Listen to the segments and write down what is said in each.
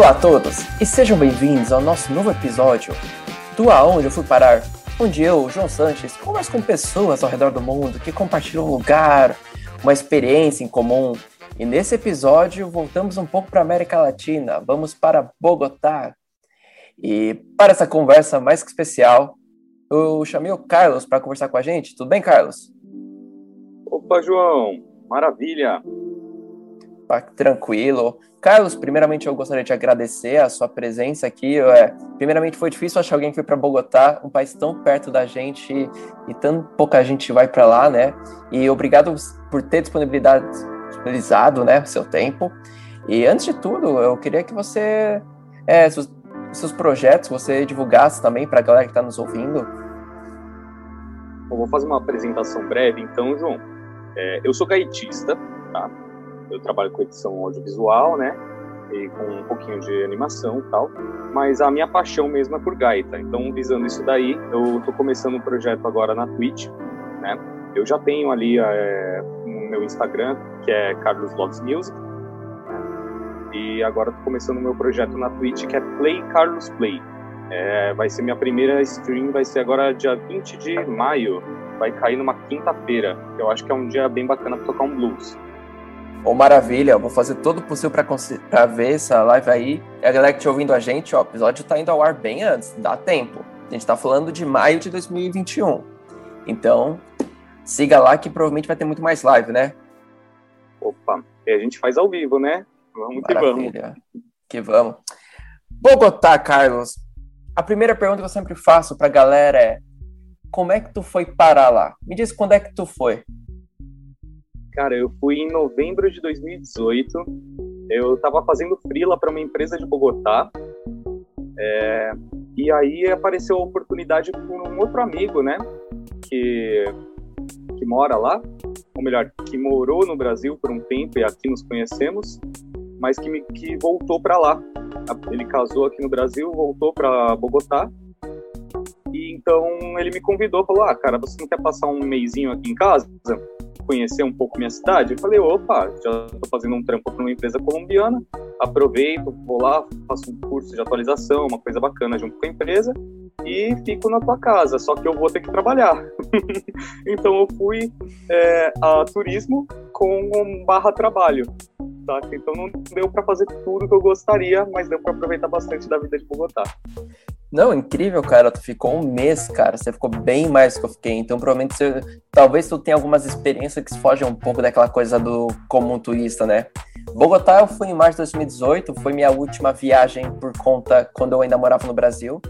Olá a todos e sejam bem-vindos ao nosso novo episódio do Aonde Eu Fui Parar, onde eu, João Sanches, converso com pessoas ao redor do mundo que compartilham um lugar, uma experiência em comum. E nesse episódio voltamos um pouco para a América Latina, vamos para Bogotá. E para essa conversa mais que especial, eu chamei o Carlos para conversar com a gente. Tudo bem, Carlos? Opa, João, maravilha! Tranquilo. Carlos, primeiramente eu gostaria de agradecer a sua presença aqui. É, primeiramente foi difícil achar alguém que foi para Bogotá, um país tão perto da gente e, tão pouca gente vai para lá, né? E obrigado por ter disponibilidade, disponibilizado, né, seu tempo. E antes de tudo, eu queria que você, é, seus, seus projetos, você divulgasse também para a galera que está nos ouvindo. Bom, vou fazer uma apresentação breve, então, João. É, eu sou gaitista, tá? Eu trabalho com edição audiovisual, né? E com um pouquinho de animação e tal. Mas a minha paixão mesmo é por gaita. Então, visando isso daí, eu tô começando um projeto agora na Twitch, né? Eu já tenho ali é, no meu Instagram, que é Carlos Vlogs Music. E agora tô começando o meu projeto na Twitch, que é Play Carlos Play. É, vai ser minha primeira stream, vai ser agora dia 20 de maio. Vai cair numa quinta-feira. Eu acho que é um dia bem bacana para tocar um blues. Ô, maravilha, eu vou fazer todo o possível para ver essa live aí. E a galera que tá ouvindo a gente, ó, o episódio tá indo ao ar bem antes, dá tempo. A gente tá falando de maio de 2021. Então, siga lá que provavelmente vai ter muito mais live, né? Opa, e a gente faz ao vivo, né? Vamos maravilha. que vamos. Que vamos. Bogotá, Carlos. A primeira pergunta que eu sempre faço pra galera é: como é que tu foi parar lá? Me diz quando é que tu foi. Cara, eu fui em novembro de 2018. Eu estava fazendo freela para uma empresa de Bogotá. É, e aí apareceu a oportunidade por um outro amigo, né? Que, que mora lá, ou melhor, que morou no Brasil por um tempo e aqui nos conhecemos, mas que, me, que voltou para lá. Ele casou aqui no Brasil, voltou para Bogotá. E então ele me convidou, falou: Ah, cara, você não quer passar um mêsinho aqui em casa? Conhecer um pouco minha cidade, eu falei, opa, já estou fazendo um trampo para uma empresa colombiana, aproveito, vou lá, faço um curso de atualização, uma coisa bacana junto com a empresa, e fico na tua casa, só que eu vou ter que trabalhar. então eu fui é, a turismo com um barra trabalho. Tá? Então não deu para fazer tudo que eu gostaria, mas deu para aproveitar bastante da vida de Bogotá. Não, incrível, cara. Tu ficou um mês, cara. Você ficou bem mais que eu fiquei. Então, provavelmente, você, talvez tu tenha algumas experiências que fogem um pouco daquela coisa do comum turista, né? Bogotá eu fui em março de 2018. Foi minha última viagem por conta quando eu ainda morava no Brasil.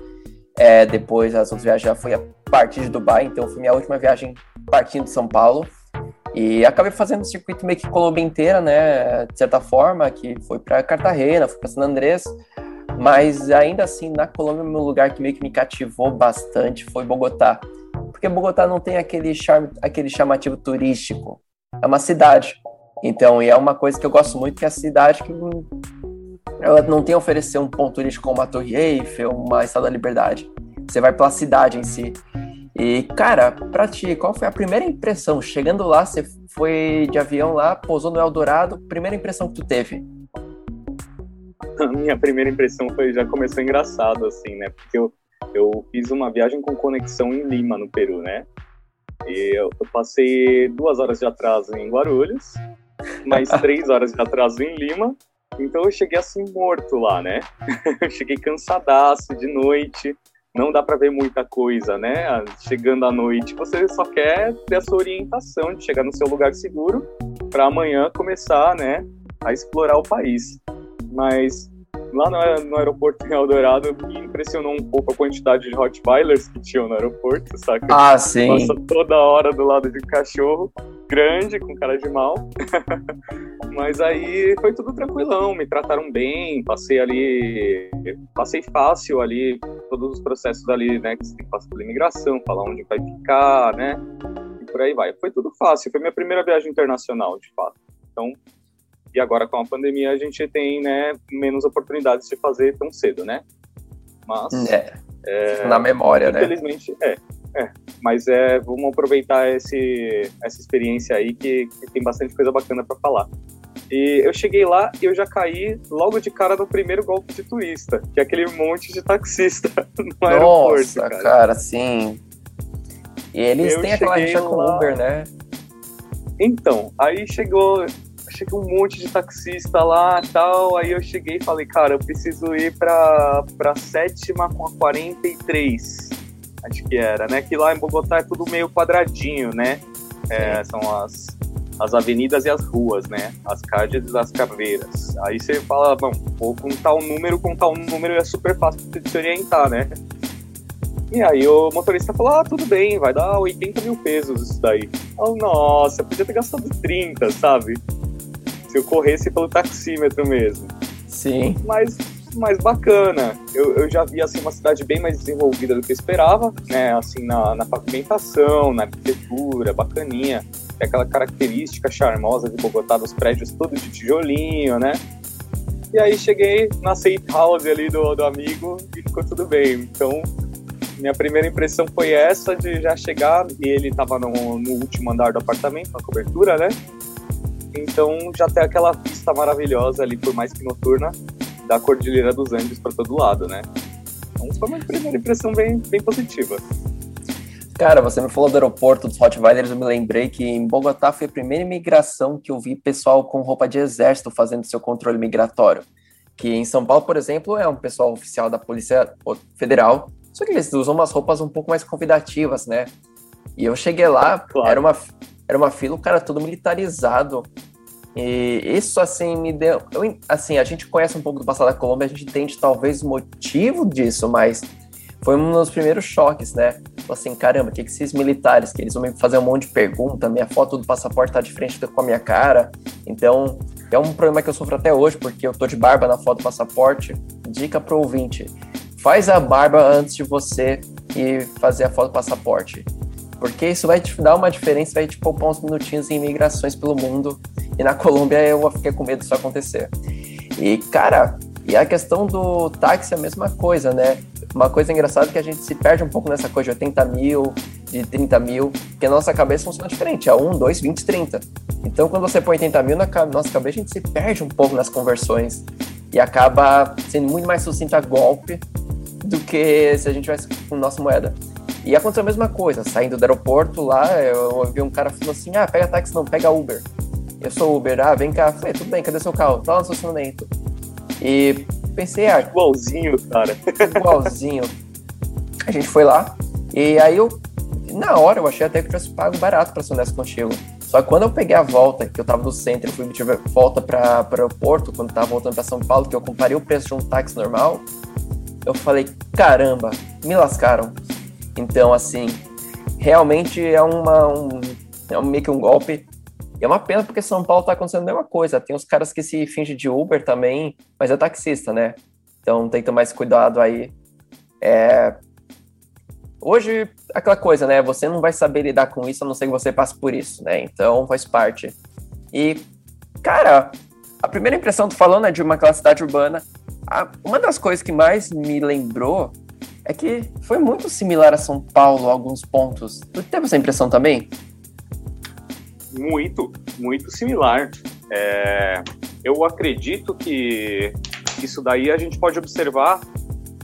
É, depois, as outras viagens já foi a partir de Dubai. Então, foi minha última viagem partindo de São Paulo. E acabei fazendo o circuito meio que Colômbia inteira, né? De certa forma, que foi para Cartagena, fui para San Andrés. Mas ainda assim, na Colômbia, meu lugar que meio que me cativou bastante foi Bogotá. Porque Bogotá não tem aquele charme, aquele chamativo turístico. É uma cidade. Então, e é uma coisa que eu gosto muito, que é a cidade que ela não tem a oferecer um ponto turístico como a Torre Eiffel, uma Estátua da Liberdade. Você vai pela cidade em si. E, cara, pra ti, qual foi a primeira impressão? Chegando lá, você foi de avião lá, pousou no Eldorado, primeira impressão que tu teve? a minha primeira impressão foi já começou engraçado, assim, né? Porque eu, eu fiz uma viagem com conexão em Lima, no Peru, né? E eu, eu passei duas horas de atraso em Guarulhos, mais três horas de atraso em Lima, então eu cheguei assim morto lá, né? eu cheguei cansadaço de noite, não dá para ver muita coisa, né? Chegando à noite, você só quer ter a sua orientação de chegar no seu lugar seguro para amanhã começar, né, a explorar o país. Mas lá no, no aeroporto em Eldorado me impressionou um pouco a quantidade de Rottweilers que tinham no aeroporto, saca? Ah, sim. Passa toda hora do lado de um cachorro grande, com cara de mal. Mas aí foi tudo tranquilão, me trataram bem, passei ali, passei fácil ali todos os processos ali, né, que você tem que passar pela imigração, falar onde vai ficar, né, e por aí vai. Foi tudo fácil, foi minha primeira viagem internacional, de fato. Então, e agora com a pandemia a gente tem né, menos oportunidades de fazer tão cedo, né? Mas é, é, na memória, infelizmente, né? Infelizmente, é, é. Mas é, vamos aproveitar esse, essa experiência aí que, que tem bastante coisa bacana para falar. E eu cheguei lá e eu já caí logo de cara no primeiro golpe de turista, que é aquele monte de taxista no aeroporto. Nossa, cara, cara sim. E eles eu têm aquela rixa com o Uber, né? Então, aí chegou, chegou um monte de taxista lá tal. Aí eu cheguei e falei, cara, eu preciso ir pra, pra sétima com a 43. Acho que era, né? Que lá em Bogotá é tudo meio quadradinho, né? É, são as, as avenidas e as ruas, né? As calles e as caveiras. Aí você fala, bom, vou com tal número, com tal número é super fácil de se orientar, né? E aí o motorista falou, ah, tudo bem, vai dar 80 mil pesos isso daí. Oh, nossa, podia ter gastado 30, sabe? Se eu corresse pelo taxímetro mesmo. Sim. Mas, mais bacana. Eu, eu já vi, assim, uma cidade bem mais desenvolvida do que eu esperava, né? Assim, na, na pavimentação, na arquitetura, bacaninha. Tem aquela característica charmosa de Bogotá, dos prédios todos de tijolinho, né? E aí cheguei na safe house ali do, do amigo e ficou tudo bem. Então, minha primeira impressão foi essa de já chegar e ele estava no, no, último andar do apartamento, na cobertura, né? Então já tem aquela vista maravilhosa ali, por mais que noturna, da Cordilheira dos Andes para todo lado, né? Então foi uma primeira impressão bem, bem positiva. Cara, você me falou do aeroporto dos Rottweilers, eu me lembrei que em Bogotá foi a primeira imigração que eu vi pessoal com roupa de exército fazendo seu controle migratório. Que em São Paulo, por exemplo, é um pessoal oficial da Polícia Federal só que eles usam umas roupas um pouco mais convidativas, né? E eu cheguei lá, claro. era, uma, era uma fila, o cara todo militarizado. E isso, assim, me deu. Eu, assim, a gente conhece um pouco do passado da Colômbia, a gente entende talvez o motivo disso, mas foi um dos primeiros choques, né? Assim, caramba, o que, que esses militares, que eles vão me fazer um monte de pergunta, minha foto do passaporte tá de frente com a minha cara. Então, é um problema que eu sofro até hoje, porque eu tô de barba na foto do passaporte. Dica pro ouvinte faz a barba antes de você ir fazer a foto do passaporte. Porque isso vai te dar uma diferença, vai te poupar uns minutinhos em imigrações pelo mundo. E na Colômbia eu fiquei com medo disso acontecer. E, cara, e a questão do táxi é a mesma coisa, né? Uma coisa engraçada é que a gente se perde um pouco nessa coisa de 80 mil, de 30 mil, porque a nossa cabeça funciona diferente, é 1, 2, 20, 30. Então, quando você põe 80 mil na nossa cabeça, a gente se perde um pouco nas conversões e acaba sendo muito mais sucinto a golpe do que se a gente tivesse com nossa moeda. E aconteceu a mesma coisa, saindo do aeroporto lá, eu ouvi um cara falando assim, ah, pega táxi não, pega Uber. Eu sou Uber, ah, vem cá. Falei, tudo bem, cadê seu carro? Tá lá no estacionamento. E pensei, ah... Igualzinho, cara. Igualzinho. A gente foi lá, e aí eu, na hora, eu achei até que eu tivesse pago barato pra ser honesto contigo. Só que quando eu peguei a volta, que eu tava no centro, eu fui tive volta para o aeroporto, quando tava voltando para São Paulo, que eu comparei o preço de um táxi normal, eu falei, caramba, me lascaram. Então, assim, realmente é uma um, é meio que um golpe. E é uma pena porque São Paulo tá acontecendo a mesma coisa. Tem os caras que se fingem de Uber também, mas é taxista, né? Então tem que tomar esse cuidado aí. É... Hoje, aquela coisa, né? Você não vai saber lidar com isso a não ser que você passe por isso, né? Então faz parte. E, cara, a primeira impressão, tô falando, é de uma classe cidade urbana a, uma das coisas que mais me lembrou é que foi muito similar a São Paulo, alguns pontos. Tu teve essa impressão também? Muito, muito similar. É, eu acredito que isso daí a gente pode observar,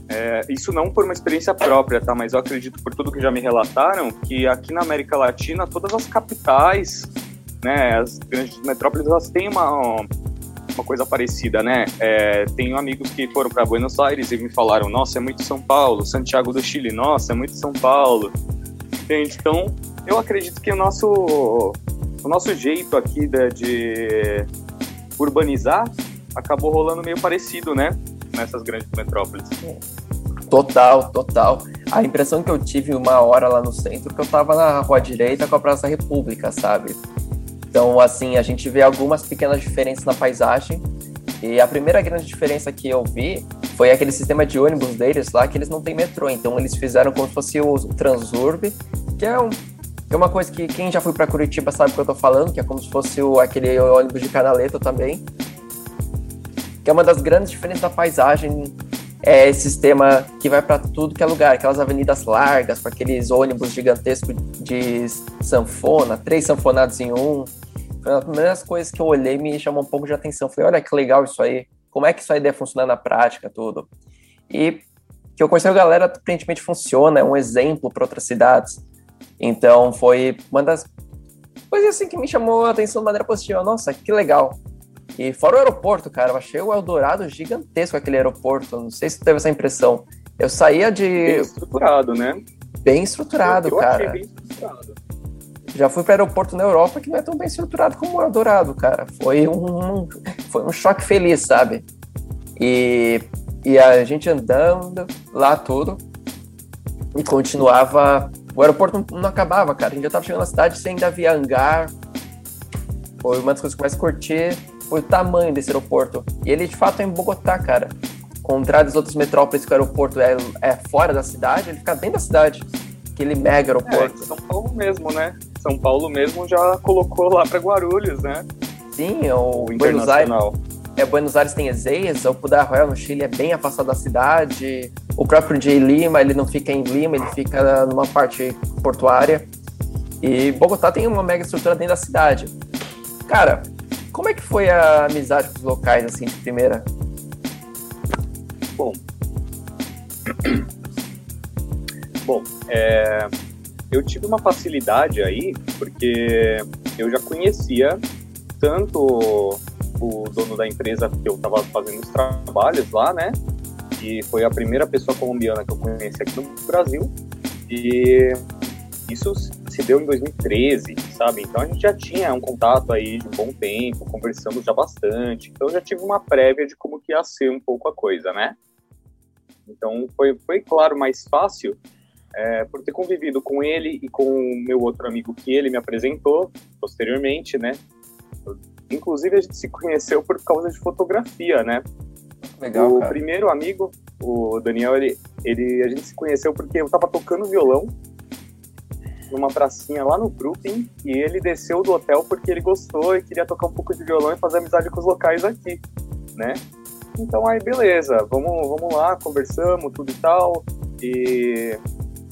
é, isso não por uma experiência própria, tá? Mas eu acredito por tudo que já me relataram, que aqui na América Latina, todas as capitais, né, as grandes metrópoles, elas têm uma, uma coisa parecida, né? É, tenho amigos que foram para Buenos Aires e me falaram: nossa, é muito São Paulo. Santiago do Chile, nossa, é muito São Paulo. Entende? Então, eu acredito que o nosso, o nosso jeito aqui de, de urbanizar acabou rolando meio parecido, né? Nessas grandes metrópoles. Total, total. A impressão que eu tive uma hora lá no centro que eu tava na rua direita com a Praça República, sabe? Então, assim, a gente vê algumas pequenas diferenças na paisagem. E a primeira grande diferença que eu vi foi aquele sistema de ônibus deles lá, que eles não têm metrô. Então, eles fizeram como se fosse o Transurb, que é, um, é uma coisa que quem já foi para Curitiba sabe o que eu tô falando, que é como se fosse o, aquele ônibus de canaleta também. Que é uma das grandes diferenças da paisagem é esse sistema que vai para tudo que é lugar, aquelas avenidas largas, com aqueles ônibus gigantescos de sanfona, três sanfonados em um. Uma das primeiras coisas que eu olhei me chamou um pouco de atenção. Falei, olha que legal isso aí. Como é que isso aí deve funcionar na prática, tudo. E que eu conheci a galera, aparentemente funciona, é um exemplo para outras cidades. Então foi uma das coisas assim que me chamou a atenção de maneira positiva. Nossa, que legal. E fora o aeroporto, cara, eu achei o Eldorado gigantesco aquele aeroporto. Não sei se teve essa impressão. Eu saía de. Bem estruturado, né? Bem estruturado, eu, eu cara. Bem estruturado. Já fui para aeroporto na Europa que não é tão bem estruturado como o Eldorado, cara. Foi um, foi um choque feliz, sabe? E, e a gente andando lá tudo e continuava. O aeroporto não, não acabava, cara. A gente já tava chegando na cidade sem ainda havia hangar. Foi uma das coisas que mais curti foi o tamanho desse aeroporto. E ele de fato é em Bogotá, cara. Contrário das outras metrópoles que o aeroporto é, é fora da cidade, ele fica dentro da cidade. Aquele mega aeroporto. É, São Paulo mesmo, né? São Paulo mesmo já colocou lá para Guarulhos, né? Sim, o, o Buenos Aires. É, Buenos Aires tem Ezeias, o Pudar Royal no Chile é bem afastado da cidade. O próprio J Lima, ele não fica em Lima, ele fica numa parte portuária. E Bogotá tem uma mega estrutura dentro da cidade. Cara, como é que foi a amizade com os locais, assim, de primeira? Bom. Bom, é, eu tive uma facilidade aí, porque eu já conhecia tanto o dono da empresa que eu estava fazendo os trabalhos lá, né? E foi a primeira pessoa colombiana que eu conheci aqui no Brasil. E isso se deu em 2013, sabe? Então a gente já tinha um contato aí de um bom tempo, conversamos já bastante. Então eu já tive uma prévia de como que ia ser um pouco a coisa, né? Então foi, foi claro, mais fácil é, por ter convivido com ele e com o meu outro amigo que ele me apresentou posteriormente, né? Inclusive a gente se conheceu por causa de fotografia, né? Legal, o cara. primeiro amigo, o Daniel, ele, ele, a gente se conheceu porque eu tava tocando violão numa pracinha lá no Brooklyn e ele desceu do hotel porque ele gostou e queria tocar um pouco de violão e fazer amizade com os locais aqui, né? Então aí beleza, vamos, vamos lá, conversamos, tudo e tal. E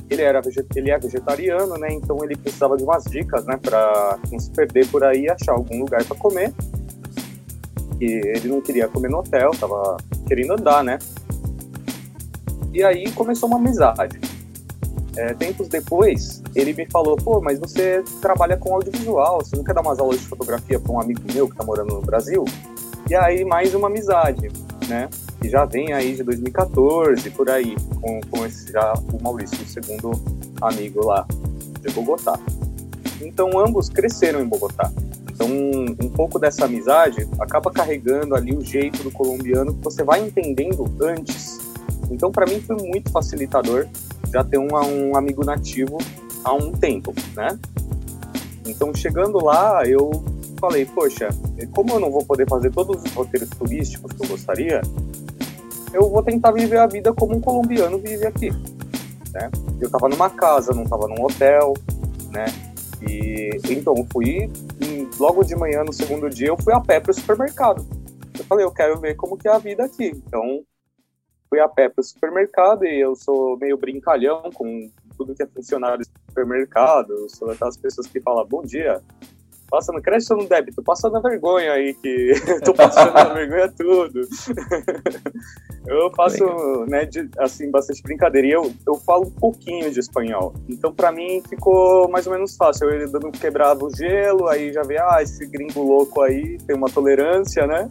ele era ele é vegetariano, né? Então ele precisava de umas dicas, né, para não se perder por aí, achar algum lugar para comer. E ele não queria comer no hotel, tava querendo andar, né? E aí começou uma amizade. É, tempos depois, ele me falou: pô, mas você trabalha com audiovisual, você não quer dar umas aulas de fotografia para um amigo meu que tá morando no Brasil? E aí, mais uma amizade, né? Que já vem aí de 2014, por aí, com, com esse já o Maurício, o segundo amigo lá de Bogotá. Então, ambos cresceram em Bogotá. Então, um, um pouco dessa amizade acaba carregando ali o jeito do colombiano que você vai entendendo antes. Então, para mim, foi muito facilitador já ter um, um amigo nativo há um tempo, né? Então, chegando lá, eu falei, poxa, como eu não vou poder fazer todos os roteiros turísticos que eu gostaria, eu vou tentar viver a vida como um colombiano vive aqui, né? Eu tava numa casa, não tava num hotel, né? E então fui logo de manhã no segundo dia eu fui a pé para o supermercado. Eu falei, eu quero ver como que é a vida aqui. Então fui a pé para o supermercado e eu sou meio brincalhão com tudo que é funcionário de supermercado. Sou daquelas pessoas que falam bom dia, passa no crédito ou no débito? Passa na vergonha aí, que tô passando na vergonha tudo. eu faço, Legal. né, de, assim, bastante brincadeira. E eu, eu falo um pouquinho de espanhol. Então, para mim, ficou mais ou menos fácil. Eu dando quebrava o gelo, aí já vê, ah, esse gringo louco aí tem uma tolerância, né?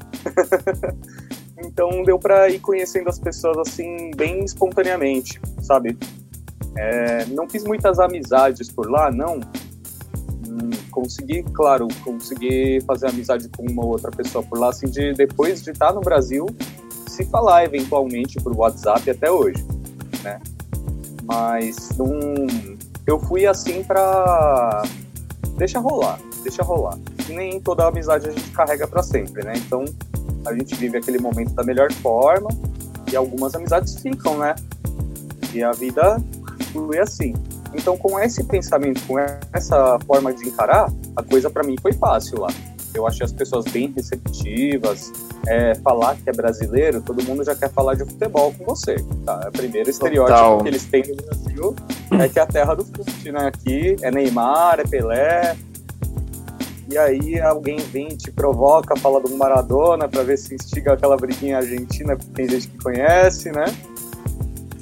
então, deu para ir conhecendo as pessoas, assim, bem espontaneamente, sabe? É, não fiz muitas amizades por lá, não, consegui, claro, consegui fazer amizade com uma outra pessoa por lá, assim, de depois de estar no Brasil, se falar eventualmente por WhatsApp até hoje, né? Mas não, eu fui assim para deixa rolar, deixa rolar. Nem toda amizade a gente carrega para sempre, né? Então a gente vive aquele momento da melhor forma e algumas amizades ficam, né? E a vida flui assim. Então, com esse pensamento, com essa forma de encarar, a coisa para mim foi fácil lá. Eu achei as pessoas bem receptivas. É, falar que é brasileiro, todo mundo já quer falar de futebol com você. Tá? O primeiro estereótipo Total. que eles têm no Brasil é que é a terra do fute, né? Aqui é Neymar, é Pelé. e aí alguém vem te provoca, fala do Maradona para ver se instiga aquela briguinha argentina, porque tem gente que conhece, né?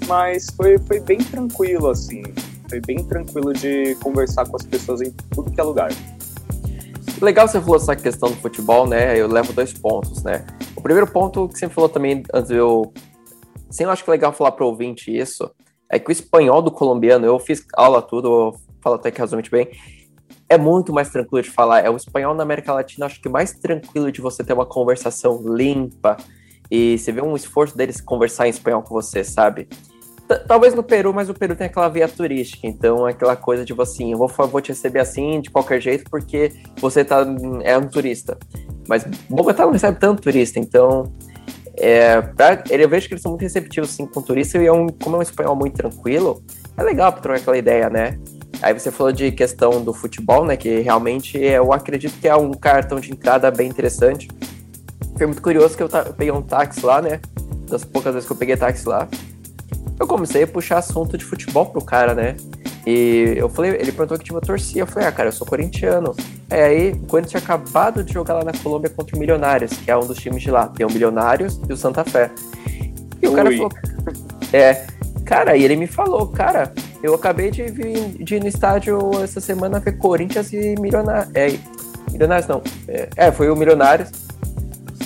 Mas foi, foi bem tranquilo, assim. Foi bem tranquilo de conversar com as pessoas em tudo que é lugar. Legal você falou essa questão do futebol, né? Eu levo dois pontos, né? O primeiro ponto que você falou também, antes eu. Sim, eu acho que é legal falar para o ouvinte isso. É que o espanhol do colombiano, eu fiz aula tudo, eu falo até que razoavelmente bem é muito mais tranquilo de falar. É o espanhol na América Latina, acho que mais tranquilo de você ter uma conversação limpa e você vê um esforço deles conversar em espanhol com você, sabe? Talvez no Peru, mas o Peru tem aquela via turística, então é aquela coisa de você assim, eu vou, vou te receber assim, de qualquer jeito, porque você tá, é um turista. Mas Bogotá não recebe tanto turista, então é, pra, eu vejo que eles são muito receptivos sim com turista e é um, como é um espanhol muito tranquilo, é legal pra trocar aquela ideia, né? Aí você falou de questão do futebol, né? Que realmente eu acredito que é um cartão de entrada bem interessante. Foi muito curioso que eu, eu peguei um táxi lá, né? Das poucas vezes que eu peguei táxi lá. Eu comecei a puxar assunto de futebol pro cara, né? E eu falei, ele perguntou que time eu torcia. Eu falei, ah, cara, eu sou corintiano. É, aí, o Corinthians tinha acabado de jogar lá na Colômbia contra o Milionários, que é um dos times de lá. Tem o Milionários e o Santa Fé. E o cara falou. É, cara, e ele me falou, cara, eu acabei de, vir, de ir no estádio essa semana ver Corinthians e Milionários. É, Milionários não. É, é, foi o Milionários.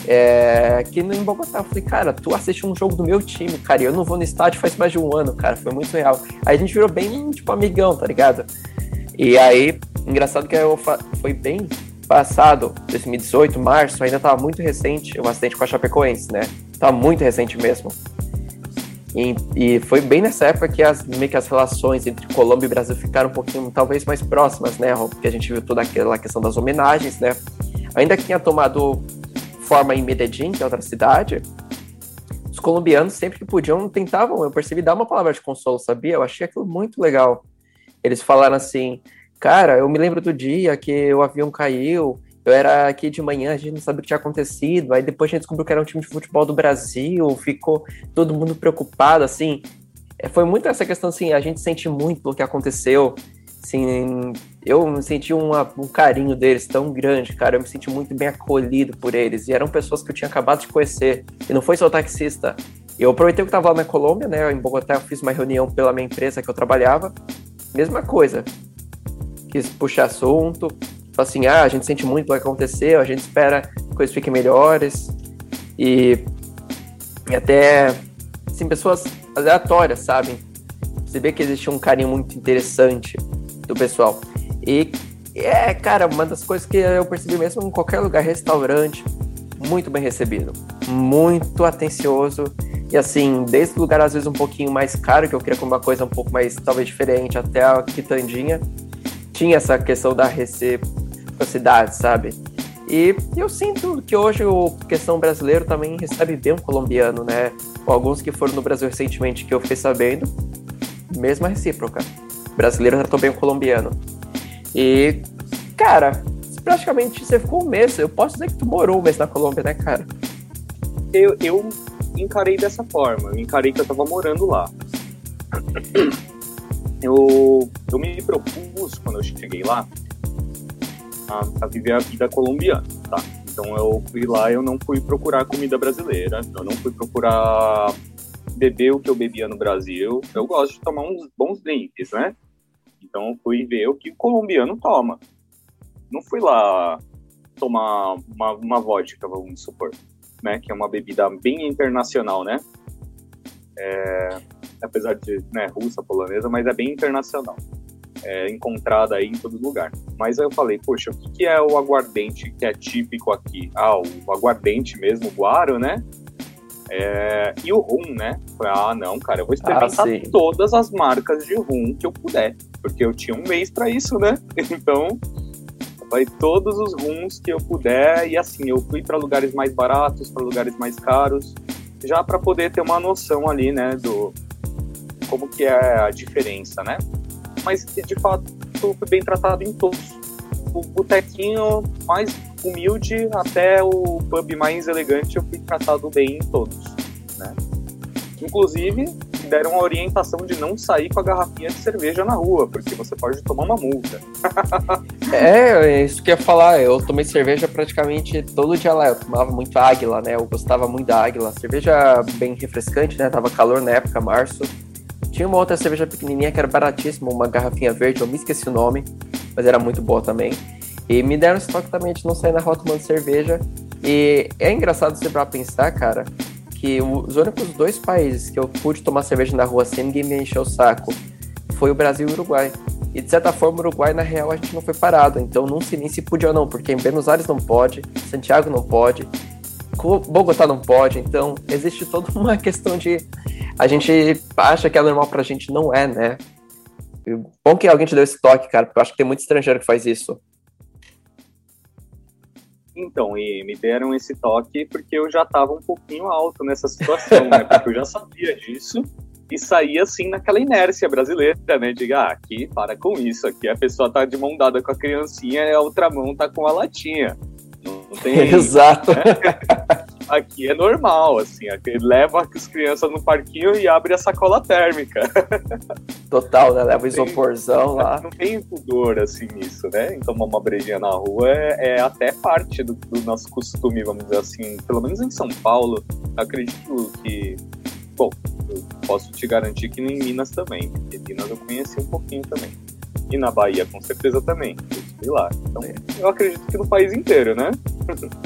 É, no, em Bogotá. Eu falei, cara, tu assiste um jogo do meu time, cara, e eu não vou no estádio faz mais de um ano, cara. Foi muito real. Aí a gente virou bem, tipo, amigão, tá ligado? E aí, engraçado que eu foi bem passado, 2018, março, ainda tava muito recente o acidente com a Chapecoense, né? Tava muito recente mesmo. E, e, foi bem nessa época que as, meio que as relações entre Colômbia e Brasil ficaram um pouquinho, talvez, mais próximas, né? Porque a gente viu toda aquela questão das homenagens, né? Ainda que tinha tomado forma em Medellín, que é outra cidade, os colombianos, sempre que podiam, tentavam, eu percebi, dar uma palavra de consolo, sabia? Eu achei aquilo muito legal. Eles falaram assim, cara, eu me lembro do dia que o avião caiu, eu era aqui de manhã, a gente não sabia o que tinha acontecido. Aí depois a gente descobriu que era um time de futebol do Brasil, ficou todo mundo preocupado, assim. É, foi muito essa questão, assim, a gente sente muito o que aconteceu. Assim, eu senti um carinho deles tão grande, cara. Eu me senti muito bem acolhido por eles. E eram pessoas que eu tinha acabado de conhecer. E não foi só o taxista. Eu aproveitei que eu estava lá na Colômbia, né? Em Bogotá, eu fiz uma reunião pela minha empresa que eu trabalhava. Mesma coisa. Quis puxar assunto, Fala assim, ah, a gente sente muito o que aconteceu, a gente espera que coisas fiquem melhores. E, e até, assim, pessoas aleatórias, sabe? Você vê que existe um carinho muito interessante do pessoal. E é, cara, uma das coisas que eu percebi mesmo em qualquer lugar, restaurante, muito bem recebido, muito atencioso. E assim, desde o lugar às vezes um pouquinho mais caro, que eu queria comer uma coisa um pouco mais, talvez, diferente, até a quitandinha, tinha essa questão da receita cidade, sabe? E eu sinto que hoje o questão brasileiro também recebe bem um colombiano, né? Alguns que foram no Brasil recentemente que eu fiquei sabendo, mesma recíproca. O brasileiro tratou bem o colombiano. E, cara, praticamente você ficou um mês. Eu posso dizer que tu morou um mês na Colômbia, né, cara? Eu, eu encarei dessa forma. Eu encarei que eu tava morando lá. Eu, eu me propus, quando eu cheguei lá, a, a viver a vida colombiana, tá? Então eu fui lá, eu não fui procurar comida brasileira, eu não fui procurar beber o que eu bebia no Brasil. Eu gosto de tomar uns bons drinks, né? Então fui ver o que o colombiano toma. Não fui lá tomar uma, uma vodka, vamos supor, né? Que é uma bebida bem internacional, né? É, apesar de né, russa, polonesa, mas é bem internacional é, encontrada aí em todo lugar. Mas aí eu falei, poxa, o que é o aguardente que é típico aqui? Ah, o aguardente mesmo, o guaro, né? É, e o rum, né? Falei, ah, não, cara, eu vou experimentar ah, todas as marcas de rum que eu puder, porque eu tinha um mês para isso, né? Então, vai todos os rums que eu puder e assim, eu fui para lugares mais baratos, para lugares mais caros, já para poder ter uma noção ali, né, do como que é a diferença, né? mas de fato fui bem tratado em todos. O botequinho mais humilde até o pub mais elegante eu fui tratado bem em todos, né? Inclusive, deram a orientação de não sair com a garrafinha de cerveja na rua, porque você pode tomar uma multa. é, é, isso que eu ia falar. Eu tomei cerveja praticamente todo dia lá. Eu tomava muito águila, né? Eu gostava muito da águila. Cerveja bem refrescante, né? Tava calor na época, março. Tinha uma outra cerveja pequenininha que era baratíssima, uma garrafinha verde, eu me esqueci o nome, mas era muito boa também. E me deram esse toque também de não sair na rua tomando cerveja. E é engraçado você para pensar, cara, que os únicos dois países que eu pude tomar cerveja na rua sem ninguém me encher o saco foi o Brasil e o Uruguai. E de certa forma, o Uruguai, na real, a gente não foi parado. Então não sei nem se podia ou não, porque em Buenos Aires não pode, Santiago não pode, Bogotá não pode. Então existe toda uma questão de. A gente acha que é normal pra gente, não é, né? Bom que alguém te deu esse toque, cara, porque eu acho que tem muito estrangeiro que faz isso. Então, e me deram esse toque porque eu já estava um pouquinho alto nessa situação, né? Porque eu já sabia disso e saía assim naquela inércia brasileira, né? De ah, aqui para com isso, aqui a pessoa tá de mão dada com a criancinha e a outra mão tá com a latinha. Não, tem. Exato. Né? Aqui é normal, assim, aqui leva as crianças no parquinho e abre a sacola térmica. Total, né? Leva o isoporzão lá. Não tem pudor, assim, nisso, né? Então, uma brejinha na rua é, é até parte do, do, nosso costume, vamos dizer assim. Pelo menos em São Paulo, acredito que... Bom, eu posso te garantir que em Minas também, porque Minas eu conheci um pouquinho também. E na Bahia, com certeza, também. Estive lá. Então, é. eu acredito que no país inteiro, né?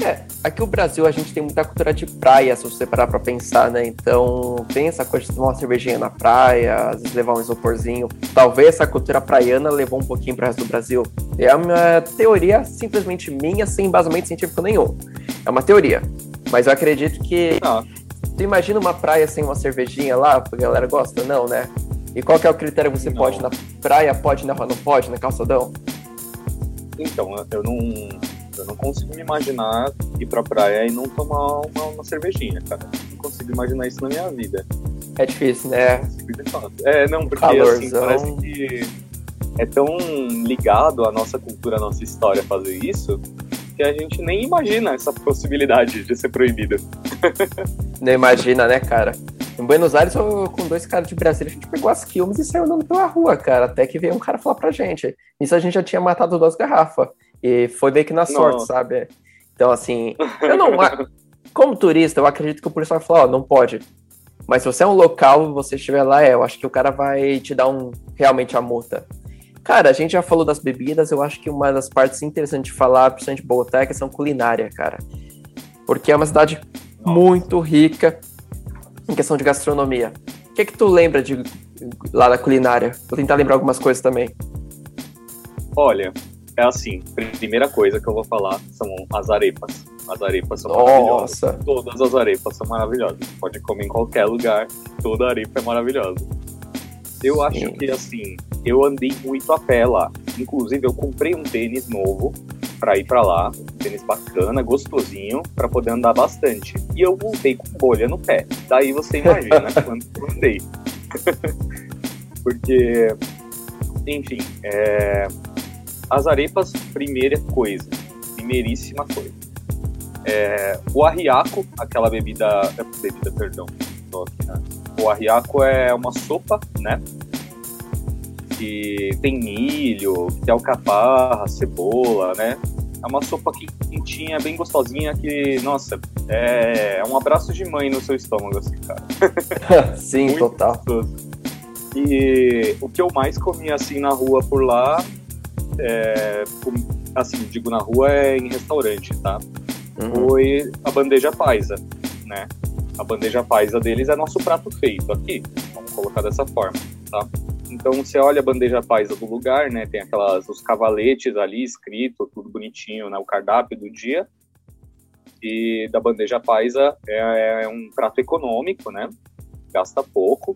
É, aqui no Brasil a gente tem muita cultura de praia, se você parar pra pensar, né? Então, tem essa coisa de tomar uma cervejinha na praia, às vezes levar um isoporzinho. Talvez essa cultura praiana levou um pouquinho pro resto do Brasil. É uma teoria simplesmente minha, sem embasamento científico nenhum. É uma teoria. Mas eu acredito que. Ah. Tu imagina uma praia sem uma cervejinha lá, a galera gosta? Não, né? E qual que é o critério? Você não. pode na praia, pode na rua, não pode na calçadão? Então, eu não, eu não consigo me imaginar ir pra praia e não tomar uma, uma cervejinha, cara. Não consigo imaginar isso na minha vida. É difícil, né? É, não, porque Calorzão. assim, parece que é tão ligado à nossa cultura, à nossa história fazer isso, que a gente nem imagina essa possibilidade de ser proibida. Não imagina, né, cara? Em Buenos Aires, eu, com dois caras de Brasília, a gente pegou as quilmes e saiu andando pela rua, cara. Até que veio um cara falar pra gente. Isso a gente já tinha matado duas garrafas. E foi meio que na sorte, Nossa. sabe? Então, assim, eu não. Como turista, eu acredito que o policial vai falar, ó, não pode. Mas se você é um local e você estiver lá, é, eu acho que o cara vai te dar um realmente a multa. Cara, a gente já falou das bebidas, eu acho que uma das partes interessantes de falar, principalmente de Bogotá, é a questão culinária, cara. Porque é uma cidade Nossa. muito rica em questão de gastronomia. O que é que tu lembra de lá da culinária? Vou tentar lembrar algumas coisas também. Olha, é assim, primeira coisa que eu vou falar são as arepas. As arepas são Nossa. maravilhosas. Todas as arepas são maravilhosas. Pode comer em qualquer lugar, toda arepa é maravilhosa. Eu acho Sim. que assim, eu andei muito a pé lá. Inclusive, eu comprei um tênis novo para ir para lá, um tênis bacana, gostosinho, para poder andar bastante. E eu voltei com bolha no pé. Daí você imagina quanto eu andei. Porque, enfim, é... as arepas, primeira coisa, primeiríssima coisa. É... O arriaco, aquela bebida, bebida, perdão, aqui, né? O arriaco é uma sopa, né? Que tem milho, que tem alcaparra, cebola, né? É uma sopa quentinha, bem gostosinha, que, nossa, é, um abraço de mãe no seu estômago, assim, cara. Sim, Muito total. Gostoso. E o que eu mais comi, assim, na rua por lá, é, assim, digo na rua, é em restaurante, tá? Uhum. Foi a bandeja paisa, né? A bandeja paisa deles é nosso prato feito aqui, vamos colocar dessa forma, tá? Então você olha a bandeja paisa do lugar, né? Tem aquelas os cavaletes ali escrito, tudo bonitinho, né? O cardápio do dia. E da bandeja paisa é, é um prato econômico, né? Gasta pouco.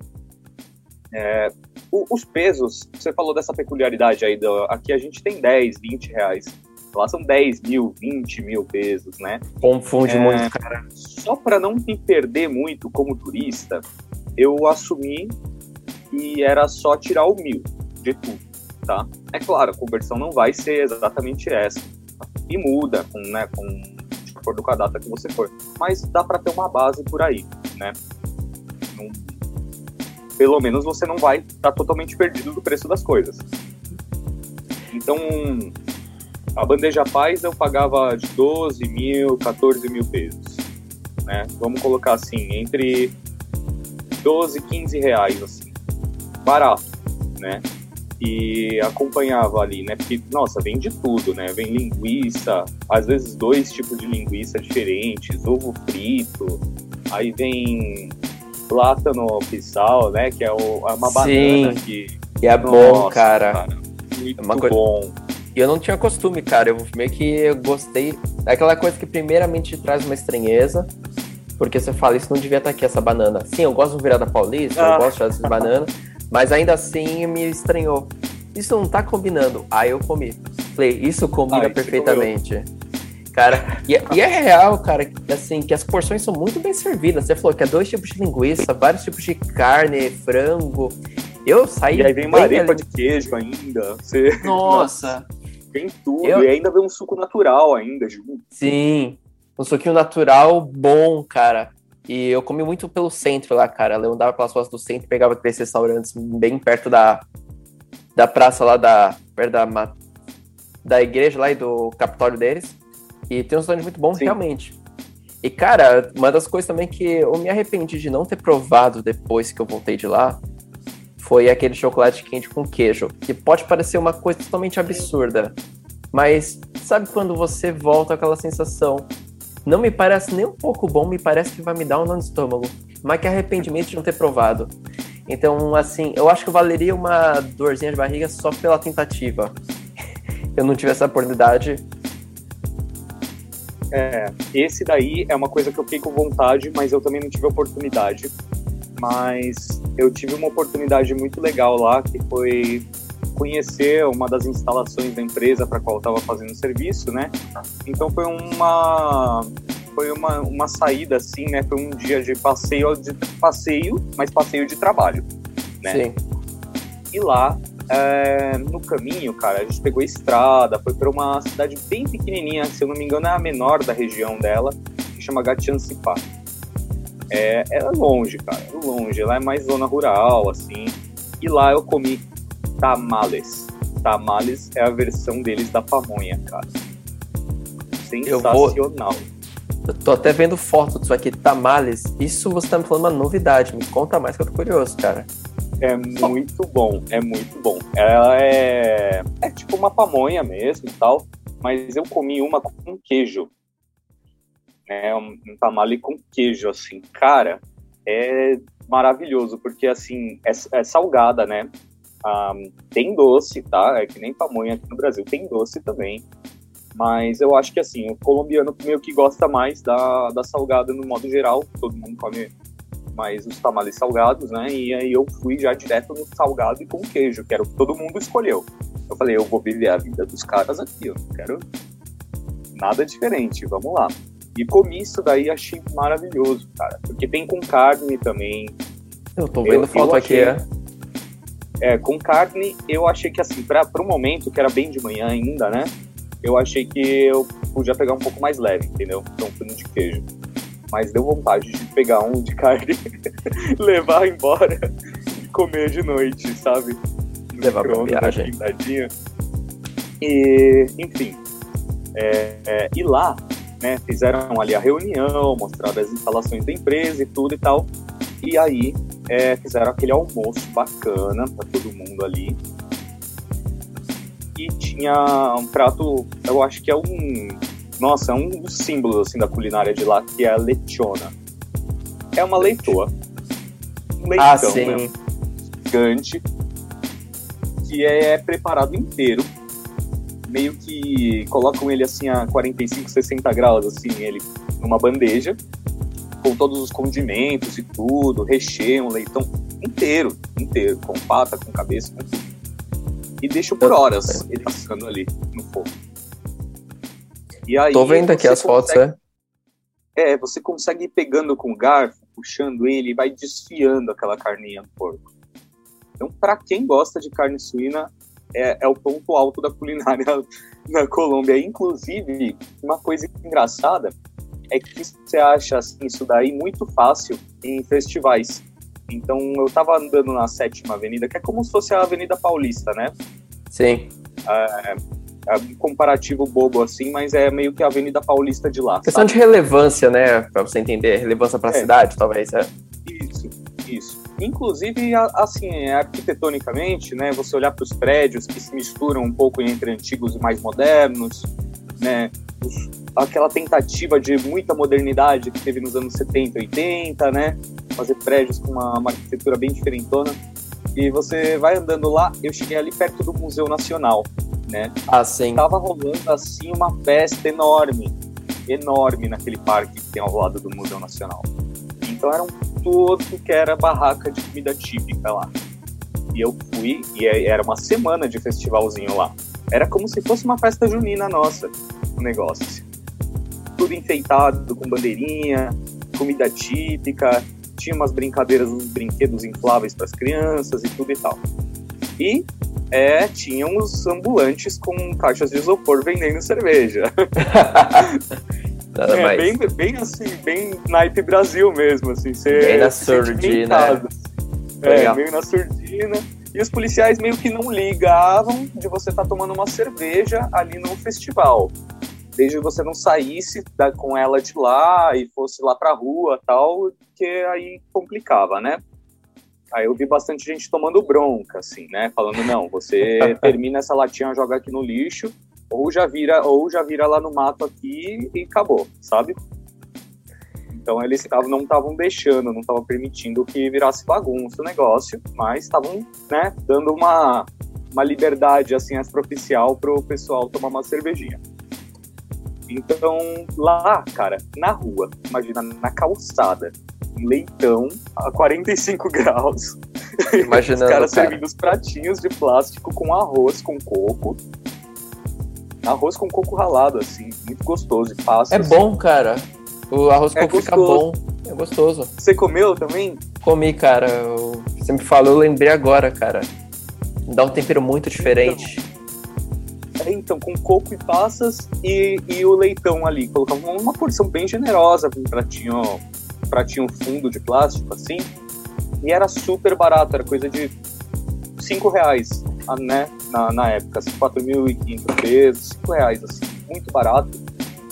É, o, os pesos, você falou dessa peculiaridade aí, do, aqui a gente tem 10, 20 reais. Lá são 10 mil, 20 mil pesos, né? Confunde é, muito, cara. Só para não me perder muito como turista, eu assumi e era só tirar o mil de tudo, tá? É claro, a conversão não vai ser exatamente essa. E muda com, né, com, de acordo com a data que você for. Mas dá para ter uma base por aí, né? pelo menos você não vai estar tá totalmente perdido do preço das coisas. Então, a bandeja paz eu pagava de 12 mil, 14 mil pesos. Né? Vamos colocar assim, entre 12 e 15 reais, assim. Barato, né? E acompanhava ali, né? Porque, nossa, vem de tudo, né? Vem linguiça, às vezes dois tipos de linguiça diferentes, ovo frito, aí vem plátano pisal, né? Que é, o, é uma Sim, banana que. Que é nossa, bom, cara. cara muito é uma coisa... bom. E eu não tinha costume, cara. Eu meio que gostei. É aquela coisa que primeiramente traz uma estranheza. Porque você fala, isso não devia estar aqui, essa banana. Sim, eu gosto do virada paulista, ah. eu gosto dessas bananas. Mas ainda assim me estranhou. Isso não tá combinando. Aí eu comi. Falei, isso combina Ai, perfeitamente. Cara, e, é, e, é real, cara, assim, que as porções são muito bem servidas. Você falou que é dois tipos de linguiça, vários tipos de carne, frango. Eu saí. E aí vem uma arepa ali... de queijo ainda. Você... Nossa. Tem tudo. Eu... E ainda vem um suco natural ainda, junto. Sim. Um suquinho natural bom, cara. E eu comi muito pelo centro lá, cara. Eu andava pelas ruas do centro, pegava aqueles restaurantes bem perto da, da praça lá da. perto da, da igreja lá e do capitólio deles. E tem um restaurante muito bom, Sim. realmente. E, cara, uma das coisas também que eu me arrependi de não ter provado depois que eu voltei de lá foi aquele chocolate quente com queijo, que pode parecer uma coisa totalmente absurda, mas sabe quando você volta aquela sensação? Não me parece nem um pouco bom, me parece que vai me dar um nó no estômago, mas que arrependimento de não ter provado. Então, assim, eu acho que valeria uma dorzinha de barriga só pela tentativa. eu não tive essa oportunidade. É, esse daí é uma coisa que eu fiquei com vontade, mas eu também não tive oportunidade mas eu tive uma oportunidade muito legal lá, que foi conhecer uma das instalações da empresa para qual eu estava fazendo serviço, né? Então foi uma foi uma, uma saída assim, né? Foi um dia de passeio de passeio, mas passeio de trabalho, né? Sim. E lá é, no caminho, cara, a gente pegou a estrada, foi para uma cidade bem pequenininha, se eu não me engano é a menor da região dela, que chama Gatiancipá. É, é longe, cara, é longe. Lá é mais zona rural, assim. E lá eu comi tamales. Tamales é a versão deles da pamonha, cara. Sensacional. Eu, vou... eu tô até vendo foto disso aqui, tamales. Isso você tá me falando uma novidade. Me conta mais que eu tô curioso, cara. É muito bom, é muito bom. Ela é, é tipo uma pamonha mesmo e tal, mas eu comi uma com queijo? Um, um tamale com queijo, assim, cara, é maravilhoso, porque, assim, é, é salgada, né? Um, tem doce, tá? É que nem pamonha aqui no Brasil, tem doce também. Mas eu acho que, assim, o colombiano meio que gosta mais da, da salgada no modo geral, todo mundo come mais os tamales salgados, né? E aí eu fui já direto no salgado e com queijo, que era o que todo mundo escolheu. Eu falei, eu vou viver a vida dos caras aqui, eu não quero nada diferente, vamos lá. E comi isso daí achei maravilhoso, cara. Porque tem com carne também. Eu tô vendo eu, foto eu achei, aqui, é. É, com carne, eu achei que assim, para o momento, que era bem de manhã ainda, né? Eu achei que eu podia pegar um pouco mais leve, entendeu? Então fui no de queijo. Mas deu vontade de pegar um de carne, levar embora e comer de noite, sabe? No levar pra viagem. E, enfim. É, é, e lá, né? Fizeram ali a reunião, mostraram as instalações da empresa e tudo e tal. E aí é, fizeram aquele almoço bacana para todo mundo ali. E tinha um prato, eu acho que é um. Nossa, é um dos símbolos assim, da culinária de lá, que é a lechona. É uma leitoa. Um leitão, ah, sim. Né? gigante, que é preparado inteiro meio que colocam ele assim a 45, 60 graus, assim, ele numa bandeja, com todos os condimentos e tudo, recheio, leitão inteiro, inteiro, com pata, com cabeça, com tudo. E deixa por horas ele passando ali no fogo. E aí, Tô vendo aqui as consegue, fotos, é? É, você consegue ir pegando com o garfo, puxando ele e vai desfiando aquela carninha no porco. Então, para quem gosta de carne suína, é, é o ponto alto da culinária na Colômbia. Inclusive, uma coisa engraçada é que você acha assim, isso daí muito fácil em festivais. Então eu tava andando na sétima avenida, que é como se fosse a Avenida Paulista, né? Sim. É, é um comparativo bobo assim, mas é meio que a Avenida Paulista de lá. Questão sabe? de relevância, né? Pra você entender, relevância pra É. cidade, talvez. É. Isso, isso. Inclusive, assim, arquitetonicamente, né, você olhar para os prédios que se misturam um pouco entre antigos e mais modernos, né, aquela tentativa de muita modernidade que teve nos anos 70 e 80, né, fazer prédios com uma, uma arquitetura bem diferentona. E você vai andando lá, eu cheguei ali perto do Museu Nacional, né, Assim. tava rolando assim uma festa enorme, enorme naquele parque que tem ao lado do Museu Nacional. Então era um todo que era barraca de comida típica lá. E eu fui e é- era uma semana de festivalzinho lá. Era como se fosse uma festa junina nossa, o negócio. Tudo enfeitado com bandeirinha, comida típica, tinha umas brincadeiras, uns brinquedos infláveis para as crianças e tudo e tal. E é, tinham os ambulantes com caixas de isopor vendendo cerveja. Nada É, mais. bem, bem assim, bem naipe Brasil mesmo, assim. Você Bem na surdina, casa. É, meio na surdina. E os policiais meio que não ligavam de você estar tomando uma cerveja ali no festival. Desde que você não saísse da- com ela de lá e fosse lá pra rua tal, que aí complicava, né? Aí eu vi bastante gente tomando bronca, assim, né? Falando, não, você termina essa latinha, joga aqui no lixo, ou já vira, ou já vira lá no mato aqui e acabou, sabe? Então eles tavam, não estavam deixando, não estavam permitindo que virasse bagunça o negócio, mas estavam, né, dando uma, uma liberdade assim extraoficial pro pessoal tomar uma cervejinha. Então, lá, cara, na rua, imagina, na calçada, leitão a 45 graus. Imaginando, Os caras cara. servindo os pratinhos de plástico com arroz com coco. Arroz com coco ralado, assim, muito gostoso e fácil. É bom, cara. O arroz com É coco fica bom. É gostoso. Você comeu também? Comi, cara. Eu- Você me falou, eu lembrei agora, cara. Dá um tempero muito diferente. É, então, com coco e passas e, e o leitão ali. Colocava uma porção bem generosa, um pratinho, um pratinho fundo de plástico, assim. E era super barato, era coisa de 5 reais, ah, né? Na, na época, assim, 4.500 pesos, 5 reais, assim, muito barato.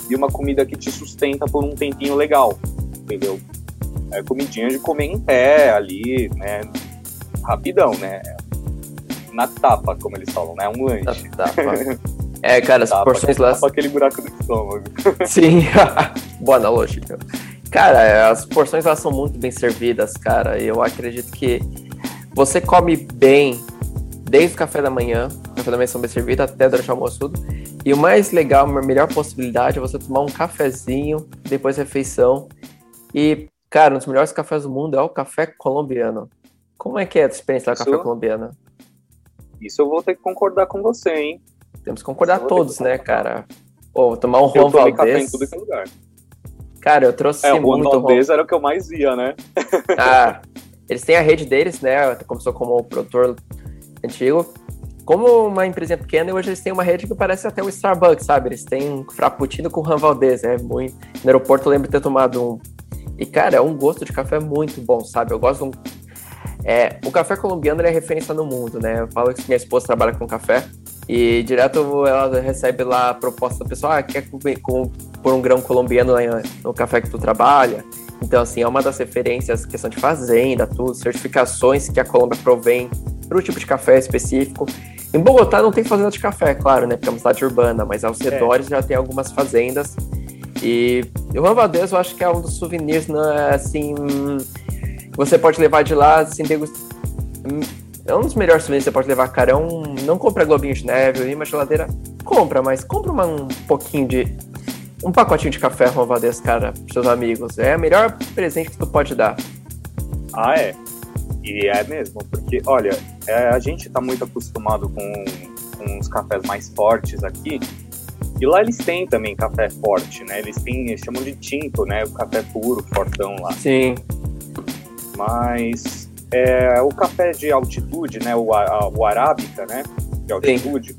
E uma comida que te sustenta por um tempinho legal, entendeu? É comidinha de comer em pé ali, né? Rapidão, né? Na tapa, como eles falam, né? Um lanche. Tá, pá. É, cara, as Tapa, porções lá. tapa aquele buraco do estômago. Sim. Boa analogia. Cara, as porções lá são muito bem servidas, cara. Eu acredito que você come bem desde o café da manhã, o café da manhã são bem servidos, até durante o almoço tudo. E o mais legal, a melhor possibilidade é você tomar um cafezinho depois da refeição. E, cara, um dos melhores cafés do mundo é o café colombiano. Como é que é a experiência lá com o café colombiano? Isso eu vou ter que concordar com você, hein? Temos que concordar todos, que né, cara? Ou tomar um Juan tomei café em Valdez. tudo que é lugar. Cara, eu trouxe É, o muito Juan Valdez era o que eu mais ia, né? Ah, eles têm a rede deles, né? Começou como produtor antigo. Como uma empresa pequena, hoje eles têm uma rede que parece até o Starbucks, sabe? Eles têm um frappuccino com Ram Valdez, é muito... No aeroporto eu lembro de ter tomado um. E, cara, é um gosto de café muito bom, sabe? Eu gosto de um... É, o café colombiano é referência no mundo, né? Eu falo que minha esposa trabalha com café e direto ela recebe lá a proposta do pessoal, ah, quer com, por um grão colombiano né, no café que tu trabalha? Então, assim, é uma das referências, questão de fazenda, tudo, certificações que a Colômbia provém para o tipo de café específico. Em Bogotá não tem fazenda de café, claro, né? Porque é uma cidade urbana, mas aos redores já tem algumas fazendas. E o Juan Valdez eu acho que é um dos souvenirs, né, assim, que você pode levar de lá, assim, degust... É um dos melhores souvenirs que você pode levar, cara. É um... Não compra globinho de neve, uma geladeira. Compra, mas compra uma- um pouquinho de. Um pacotinho de café Juan Valdez, cara, pros seus amigos. É o melhor presente que tu pode dar. Ah, é. E é mesmo, porque, olha, é, a gente tá muito acostumado com, com os cafés mais fortes aqui. E lá eles têm também café forte, né? Eles têm, eles chamam de tinto, né? O café puro, fortão lá. Sim. Mas é, o café de altitude, né? O, a- o arábica, né? De altitude,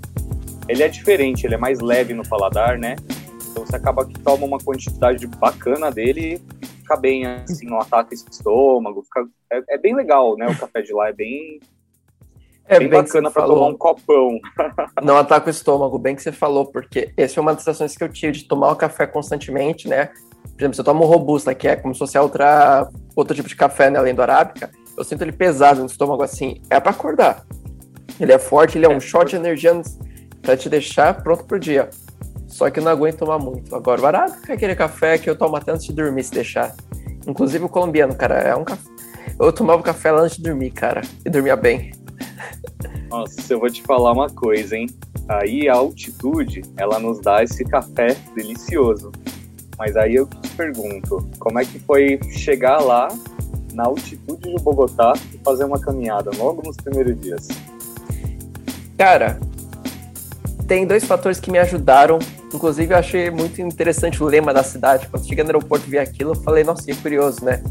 ele é diferente, ele é mais leve no paladar, né? Então você acaba que toma uma quantidade bacana dele fica bem, assim, não ataca esse estômago. Fica, é, é, bem legal, né? O café de lá é bem. É bem, bem bacana para tomar um copão. não ataca o estômago, bem que você falou, porque essa é uma das sensações que eu tive de tomar o café constantemente, né? Por exemplo, se eu tomo um robusta, que é como se fosse outra, outro tipo de café, né, além do arábica, eu sinto ele pesado no estômago assim. É para acordar. Ele é forte, ele é um é, shot de energia para te deixar pronto pro dia. Só que não aguento tomar muito. Agora, o arábica é aquele café que eu tomo até antes de dormir, se deixar. Inclusive o colombiano, cara, é um café. Eu tomava café lá antes de dormir, cara, e dormia bem. Nossa, eu vou te falar uma coisa, hein? Aí a altitude, ela nos dá esse café delicioso. Mas aí eu te pergunto, como é que foi chegar lá na altitude de Bogotá e fazer uma caminhada logo nos primeiros dias? Cara, tem dois fatores que me ajudaram. Inclusive, eu achei muito interessante o lema da cidade. Quando cheguei no aeroporto e vi aquilo, eu falei, nossa, que curioso, né?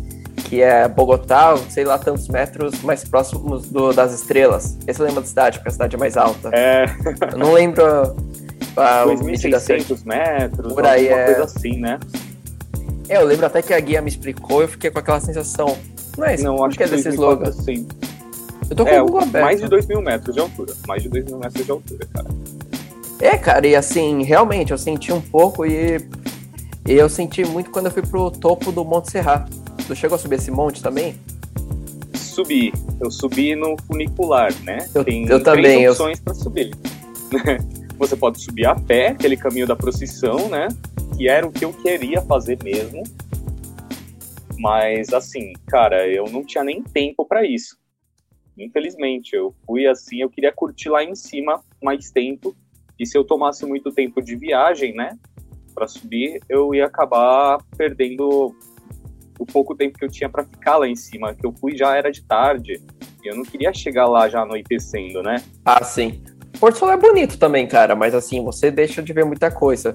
Que é Bogotá, sei lá, tantos metros mais próximos do, das estrelas. Esse é o lema da cidade, porque a cidade é mais alta. É. Eu não lembro a 2.600 metros, por aí, alguma é... coisa assim, né? É, eu lembro até que a guia me explicou eu fiquei com aquela sensação. Não isso? Não, acho que é desse slogan. Sim. Eu tô com é, o Google aberto. Mais de 2 mil metros de altura. Mais de 2 mil metros de altura, cara. É, cara, e assim, realmente, eu senti um pouco e, e eu senti muito quando eu fui pro topo do Monte Serra. Tu chegou a subir esse monte também? Subi. Eu subi no funicular, né? Eu, Tem eu também. opções eu... para subir. Você pode subir a pé, aquele caminho da procissão, né? Que era o que eu queria fazer mesmo. Mas assim, cara, eu não tinha nem tempo para isso. Infelizmente, eu fui assim, eu queria curtir lá em cima mais tempo. E se eu tomasse muito tempo de viagem, né, para subir, eu ia acabar perdendo o pouco tempo que eu tinha para ficar lá em cima. Que eu fui já era de tarde. E eu não queria chegar lá já anoitecendo, né? Ah, sim. Porto Sol é bonito também, cara, mas assim, você deixa de ver muita coisa.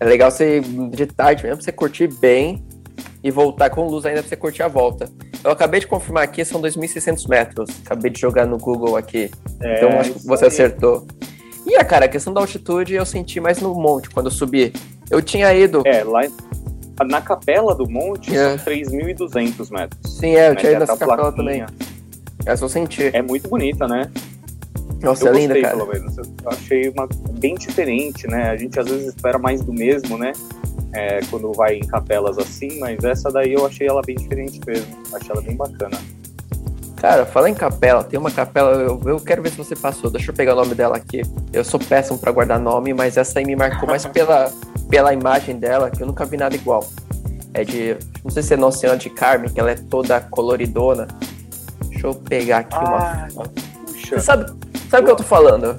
É legal você de tarde mesmo, você curtir bem e voltar com luz ainda pra você curtir a volta. Eu acabei de confirmar aqui, são 2.600 metros. Acabei de jogar no Google aqui. É, então acho que você aí. acertou. E a cara, a questão da altitude eu senti mais no monte quando eu subi. Eu tinha ido. É, lá na capela do monte é. são 3.200 metros. Sim, é, eu né, tinha ido nessa capela também. Essa eu senti. É muito bonita, né? Nossa, eu é linda, cara. pelo menos. Eu achei uma bem diferente, né? A gente às vezes espera mais do mesmo, né? É, quando vai em capelas assim, mas essa daí eu achei ela bem diferente mesmo. Achei ela bem bacana. Cara, fala em capela, tem uma capela, eu, eu quero ver se você passou. Deixa eu pegar o nome dela aqui. Eu sou péssimo para guardar nome, mas essa aí me marcou mais pela, pela imagem dela, que eu nunca vi nada igual. É de. Não sei se é Nossa Senhora de Carmen, que ela é toda coloridona. Deixa eu pegar aqui ah, uma. Puxa. Você sabe, Sabe o que eu tô falando?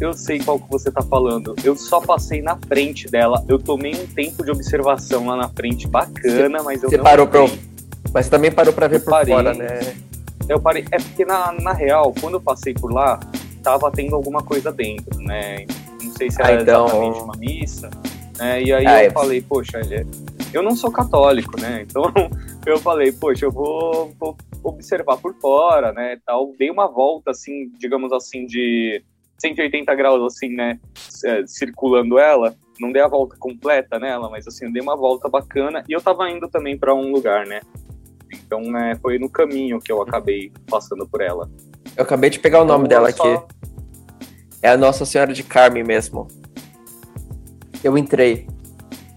Eu sei qual que você tá falando. Eu só passei na frente dela. Eu tomei um tempo de observação lá na frente bacana, mas eu você parou pra... Mas você também parou pra ver eu por parei. fora, né? Eu parei. É porque na, na real, quando eu passei por lá, tava tendo alguma coisa dentro, né? Não sei se era ah, então... exatamente uma missa. Né? E aí ah, eu é... falei, poxa, eu não sou católico, né? Então eu falei, poxa, eu vou, vou observar por fora, né, tal. Dei uma volta, assim, digamos assim, de 180 graus, assim, né, é, circulando ela. Não dei a volta completa nela, mas, assim, dei uma volta bacana. E eu tava indo também para um lugar, né. Então, né, foi no caminho que eu acabei passando por ela. Eu acabei de pegar o nome então, dela só... aqui. É a Nossa Senhora de Carmen mesmo. Eu entrei.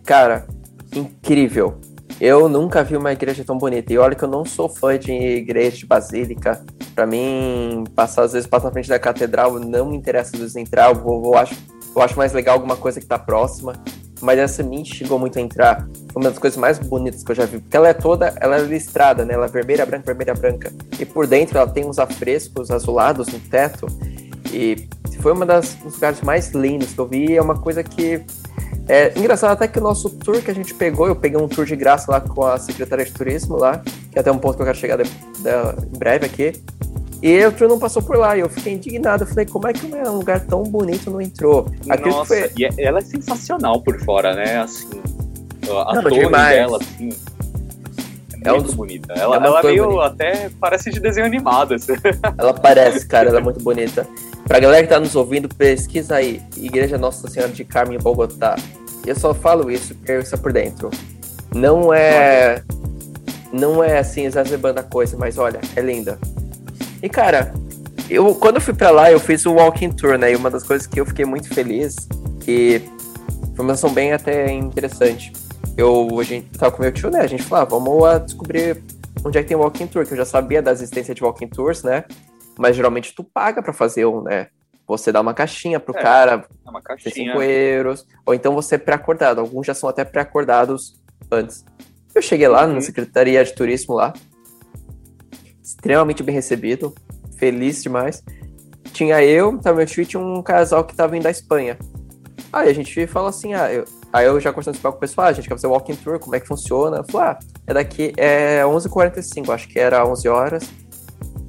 Cara, incrível. Eu nunca vi uma igreja tão bonita. E olha que eu não sou fã de igreja de basílica. Para mim, passar às vezes passar na frente da catedral não me interessa às vezes entrar. Eu, vou, eu, acho, eu acho mais legal alguma coisa que tá próxima. Mas essa me instigou muito a entrar. Uma das coisas mais bonitas que eu já vi. Porque ela é toda, ela é listrada, né? Ela é vermelha, branca, vermelha, branca. E por dentro ela tem uns afrescos azulados no teto. E foi uma das dos lugares mais lindos que eu vi. É uma coisa que é engraçado até que o nosso tour que a gente pegou, eu peguei um tour de graça lá com a Secretaria de Turismo lá, que é até um ponto que eu quero chegar de, de, em breve aqui. E o tour não passou por lá, e eu fiquei indignado. Eu falei, como é que um lugar tão bonito não entrou? Nossa, foi... e é, ela é sensacional por fora, né? Assim, a não, torre demais. dela, assim, é, é muito um... bonita. Ela, é ela meio bonita. até parece de desenho animado. Assim. Ela parece, cara, ela é muito bonita. Pra galera que tá nos ouvindo, pesquisa aí. Igreja Nossa Senhora de Carmen em Bogotá. Eu só falo isso porque eu estou por dentro. Não é. Não é assim, exacerbando a coisa, mas olha, é linda. E cara, eu quando eu fui para lá, eu fiz o walking tour, né? E uma das coisas que eu fiquei muito feliz, que foi uma ação bem até interessante. Eu, a gente tava com meu tio, né? A gente falou, ah, vamos descobrir onde é que tem walking tour, que eu já sabia da existência de walking tours, né? Mas geralmente tu paga para fazer um, né? Você dá uma caixinha pro é, cara, é uma caixinha. 5 euros, ou então você é pré-acordado. Alguns já são até pré-acordados antes. Eu cheguei lá uhum. na Secretaria de Turismo lá, extremamente bem recebido, feliz demais. Tinha eu, tava meu tio e tinha um casal que tava vindo da Espanha. Aí a gente falou assim, ah, eu, aí eu já conversando com o pessoal, ah, a gente quer fazer walking tour, como é que funciona? Eu falei, ah, é daqui, é 11h45, acho que era 11 horas.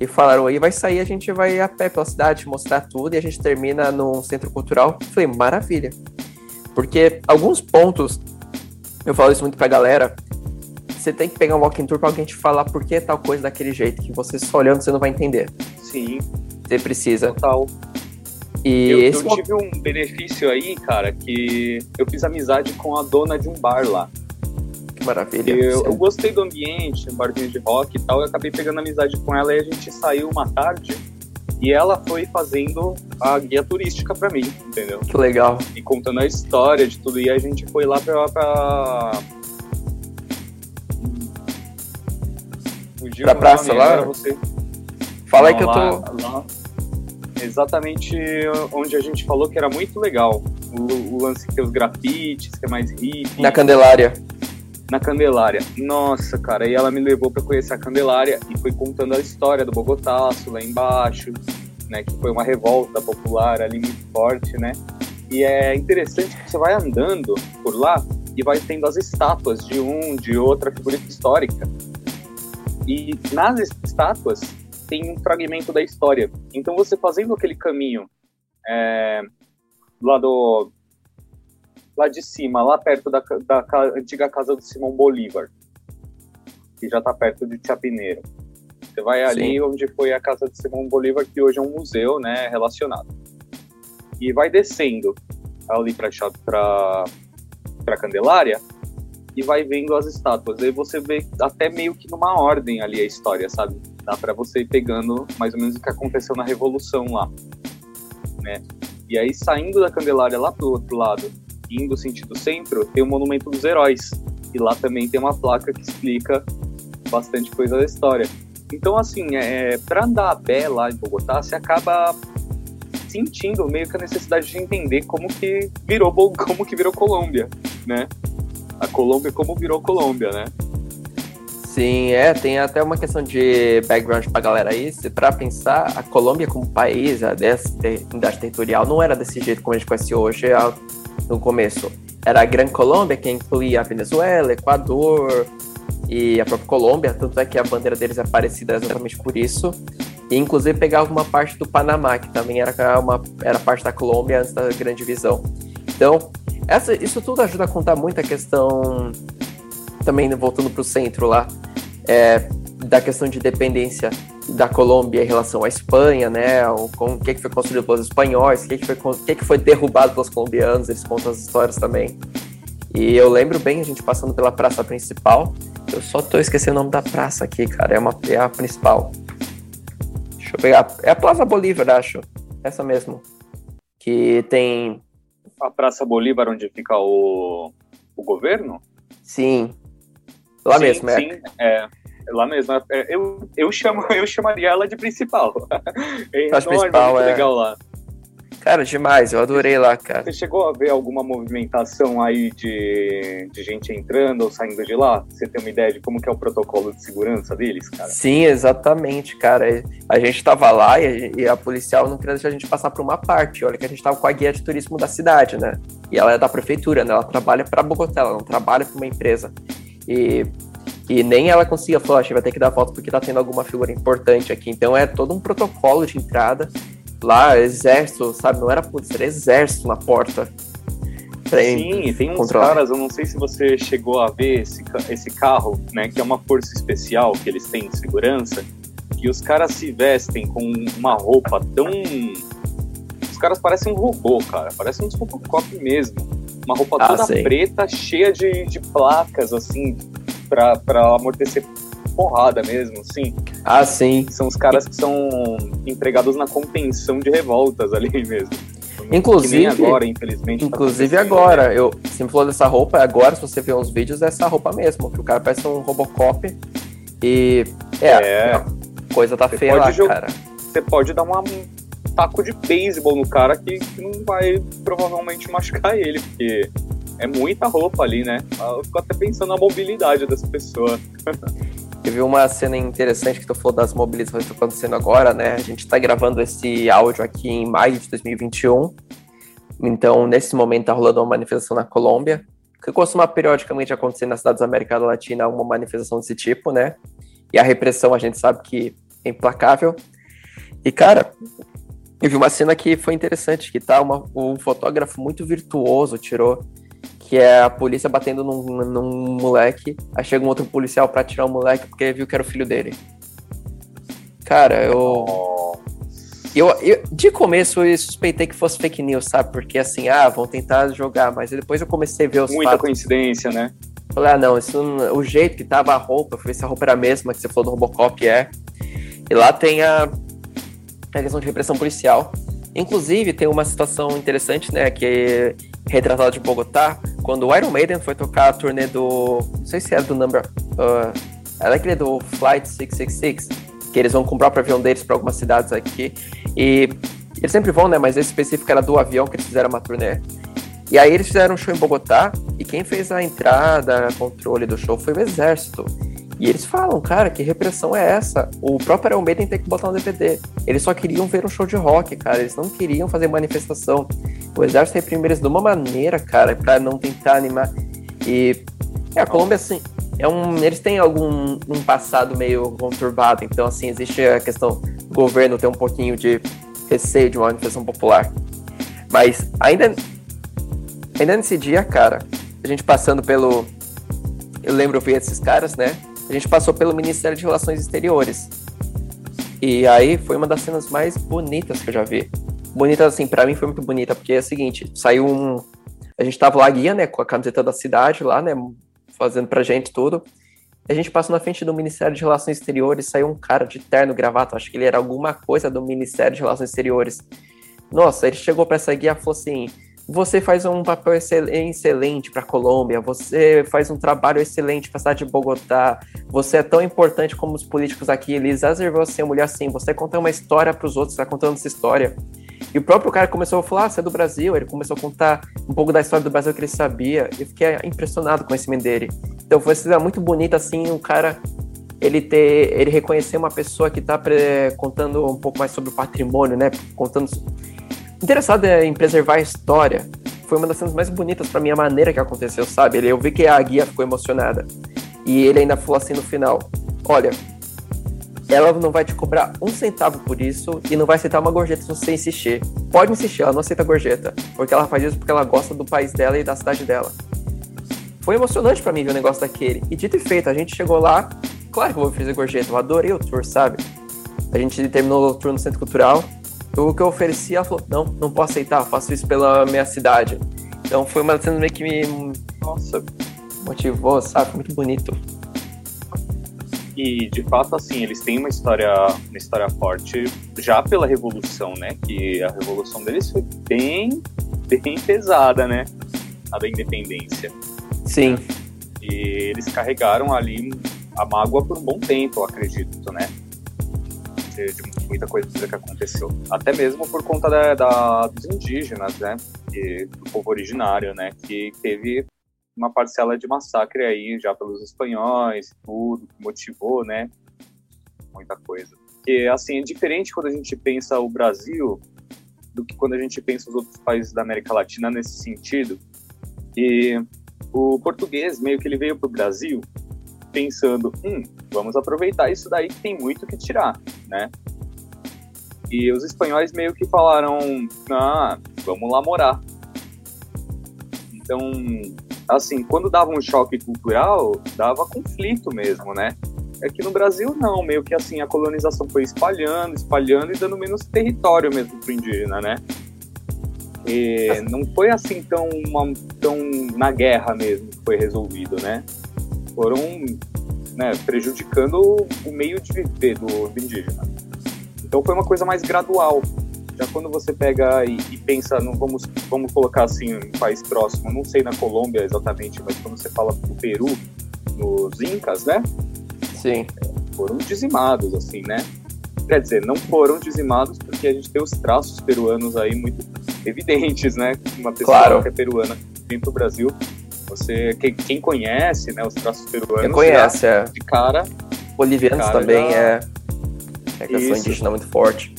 E falaram, aí vai sair, a gente vai a pé pela cidade, mostrar tudo e a gente termina num centro cultural. Eu falei, maravilha. Porque alguns pontos, eu falo isso muito pra galera, você tem que pegar um walking tour pra alguém te falar por que tal coisa daquele jeito, que você só olhando você não vai entender. Sim. Você precisa. Total. E eu, esse... eu tive um benefício aí, cara, que eu fiz amizade com a dona de um bar lá. Que maravilha. Eu, eu, gostei do ambiente, um barzinho de rock e tal, eu acabei pegando amizade com ela e a gente saiu uma tarde e ela foi fazendo a guia turística para mim, entendeu? Que legal. E contando a história de tudo. E a gente foi lá pra. pra... Fugiu pra praça lá? Fala Não, aí que eu tô. Lá, exatamente onde a gente falou que era muito legal. O, o lance que tem os grafites, que é mais hippie. Na Candelária. Na Candelária. Nossa, cara, e ela me levou para conhecer a Candelária e foi contando a história do Bogotaço lá embaixo, né, que foi uma revolta popular ali muito forte, né? E é interessante que você vai andando por lá e vai tendo as estátuas de um, de outra figura histórica. E nas estátuas tem um fragmento da história. Então você fazendo aquele caminho é, lá do lá de cima, lá perto da, da, da antiga casa do Simão Bolívar, que já está perto de Chapineiro. Você vai ali Sim. onde foi a casa de Simão Bolívar, que hoje é um museu, né, relacionado. E vai descendo ali para para Candelária e vai vendo as estátuas. Aí você vê até meio que numa ordem ali a história, sabe? Dá para você ir pegando mais ou menos o que aconteceu na Revolução lá, né? E aí, saindo da Candelária lá pro outro lado, indo sentido centro, tem o Monumento dos Heróis. E lá também tem uma placa que explica bastante coisa da história. Então, assim, é, para andar a pé lá em Bogotá, você acaba sentindo meio que a necessidade de entender como que virou como que virou Colômbia, né? A Colômbia como virou Colômbia, né? Sim, é, tem até uma questão de background pra galera aí. Pra pensar, a Colômbia como país, a unidade territorial, não era desse jeito como a gente conhece hoje no começo. Era a Gran Colômbia, que incluía a Venezuela, Equador e a própria Colômbia, tanto é que a bandeira deles é parecida exatamente por isso. E inclusive pegava uma parte do Panamá, que também era, uma, era parte da Colômbia antes da Grande Divisão. Então, essa, isso tudo ajuda a contar muito a questão também voltando para o centro lá, é, da questão de dependência da Colômbia em relação à Espanha, né? O, com, o que, que foi construído pelos espanhóis, o que, que, foi, o que, que foi derrubado pelos colombianos, eles contam as histórias também. E eu lembro bem a gente passando pela praça principal. Eu só tô esquecendo o nome da praça aqui, cara. É, uma, é a principal. Deixa eu pegar. É a Plaza Bolívar, acho. Essa mesmo. Que tem. A Praça Bolívar, onde fica o, o governo? Sim. Lá sim, mesmo, é. Sim, é. Lá mesmo. É, eu, eu, chamo, eu chamaria ela de principal. É enorme, principal, é. legal lá. Cara, demais, eu adorei lá, cara. Você chegou a ver alguma movimentação aí de, de gente entrando ou saindo de lá? Você tem uma ideia de como que é o protocolo de segurança deles, cara? Sim, exatamente, cara. A gente tava lá e a, e a policial não queria deixar a gente passar por uma parte. Olha que a gente tava com a guia de turismo da cidade, né? E ela é da prefeitura, né? Ela trabalha para Bogotá, ela não trabalha para uma empresa. E, e nem ela conseguia falar, a gente vai ter que dar volta porque tá tendo alguma figura importante aqui. Então é todo um protocolo de entrada. Lá, exército, sabe? Não era polícia, era exército na porta. Sim, tem uns controlar. caras, eu não sei se você chegou a ver esse, esse carro, né? Que é uma força especial que eles têm de segurança. Que os caras se vestem com uma roupa tão. Os caras parecem um robô, cara. Parecem uns Robocop mesmo Uma roupa ah, toda preta, cheia de, de placas, assim, pra amortecer porrada mesmo, sim. Ah, sim. São os caras que são empregados na contenção de revoltas ali mesmo. Inclusive agora, infelizmente. Tá inclusive tá agora, eu sempre falou dessa roupa, agora se você ver os vídeos é essa roupa mesmo, que o cara parece um Robocop e é, é. coisa tá você feia lá, cara. Você pode dar uma, um taco de beisebol no cara que, que não vai provavelmente machucar ele, porque é muita roupa ali, né? Eu fico até pensando na mobilidade dessa pessoa. Teve uma cena interessante que tu falou das mobilizações que estão acontecendo agora, né? A gente está gravando esse áudio aqui em maio de 2021. Então, nesse momento, está rolando uma manifestação na Colômbia, que costuma periodicamente acontecer nas cidades da América Latina uma manifestação desse tipo, né? E a repressão a gente sabe que é implacável. E, cara, eu vi uma cena que foi interessante, que tá uma, um fotógrafo muito virtuoso tirou que é a polícia batendo num, num moleque, aí chega um outro policial para tirar o moleque porque viu que era o filho dele. Cara, eu, eu, eu. De começo eu suspeitei que fosse fake news, sabe? Porque assim, ah, vão tentar jogar, mas depois eu comecei a ver os Muita fatos. coincidência, né? Falei, ah, não, isso, o jeito que tava a roupa, ver se a roupa era a mesma que você falou do Robocop, é. E lá tem a, a questão de repressão policial. Inclusive, tem uma situação interessante, né, que retratado de Bogotá, quando o Iron Maiden foi tocar a turnê do. Não sei se era do Number. Uh, era aquele do Flight 666, que eles vão com o próprio avião deles para algumas cidades aqui. E eles sempre vão, né? Mas esse específico era do avião que eles fizeram uma turnê. E aí eles fizeram um show em Bogotá e quem fez a entrada, controle do show foi o exército. E eles falam, cara, que repressão é essa? O próprio Iron Maiden tem que botar no DVD. Eles só queriam ver um show de rock, cara. Eles não queriam fazer manifestação. O exército reprime eles de uma maneira, cara, para não tentar animar. E é, a Colômbia, assim, é um, eles têm algum um passado meio conturbado. Então, assim, existe a questão do governo ter um pouquinho de receio de uma manifestação popular. Mas ainda, ainda nesse dia, cara, a gente passando pelo. Eu lembro, eu vi esses caras, né? A gente passou pelo Ministério de Relações Exteriores. E aí foi uma das cenas mais bonitas que eu já vi. Bonita, assim, para mim foi muito bonita, porque é o seguinte, saiu um... A gente tava lá guia, né, com a camiseta da cidade lá, né, fazendo pra gente tudo. A gente passou na frente do Ministério de Relações Exteriores, saiu um cara de terno, gravata, acho que ele era alguma coisa do Ministério de Relações Exteriores. Nossa, ele chegou para essa guia e falou assim: você faz um papel excelente para a Colômbia, você faz um trabalho excelente para a cidade de Bogotá, você é tão importante como os políticos aqui, eles reservam você, mulher assim, você conta uma história para os outros, está contando essa história. E o próprio cara começou a falar, ah, você é do Brasil, ele começou a contar um pouco da história do Brasil que ele sabia, eu fiquei impressionado com o conhecimento dele. Então foi muito bonita, assim, o cara ele ter, ele reconhecer uma pessoa que está contando um pouco mais sobre o patrimônio, né, contando interessado em preservar a história. Foi uma das cenas mais bonitas para mim, a maneira que aconteceu, sabe? Eu vi que a guia ficou emocionada. E ele ainda falou assim no final: Olha, ela não vai te cobrar um centavo por isso e não vai aceitar uma gorjeta se você insistir. Pode insistir, ela não aceita gorjeta, porque ela faz isso porque ela gosta do país dela e da cidade dela. Foi emocionante para mim ver um negócio daquele. E dito e feito, a gente chegou lá, claro que eu vou fazer gorjeta, eu adorei o tour, sabe? A gente terminou o tour no Centro Cultural, o que eu ofereci, ela falou, não, não posso aceitar, faço isso pela minha cidade. Então foi uma cena meio que me, nossa, motivou, sabe? Muito bonito. E de fato, assim, eles têm uma história, uma história forte já pela revolução, né? Que a revolução deles foi bem, bem pesada, né? A da independência. Sim. E eles carregaram ali a mágoa por um bom tempo, eu acredito, né? de, de, muita coisa que aconteceu. Até mesmo por conta da, da, dos indígenas, né? E, do povo originário, né? Que teve uma parcela de massacre aí já pelos espanhóis, tudo, que motivou, né? Muita coisa. Porque, assim, é diferente quando a gente pensa o Brasil do que quando a gente pensa os outros países da América Latina nesse sentido. E o português, meio que ele veio para o Brasil pensando, hum, vamos aproveitar isso daí que tem muito que tirar, né? E os espanhóis meio que falaram, ah, vamos lá morar. Então, assim, quando dava um choque cultural, dava conflito mesmo, né? Aqui no Brasil, não, meio que assim, a colonização foi espalhando, espalhando e dando menos território mesmo pro indígena, né? E não foi assim tão, uma, tão na guerra mesmo que foi resolvido, né? Foram né, prejudicando o meio de viver do, do indígena. Então foi uma coisa mais gradual. Já quando você pega e, e, pensa, não vamos, vamos colocar assim um país próximo, não sei na Colômbia exatamente, mas quando você fala do Peru, nos Incas, né? Sim. Foram dizimados, assim, né? Quer dizer, não foram dizimados porque a gente tem os traços peruanos aí muito evidentes, né? Uma pessoa claro. que é peruana vem pro Brasil, você, quem, quem conhece, né, os traços peruanos, quem conhece, é. de cara. Bolivianos cara também já... é. É questão isso. indígena muito forte.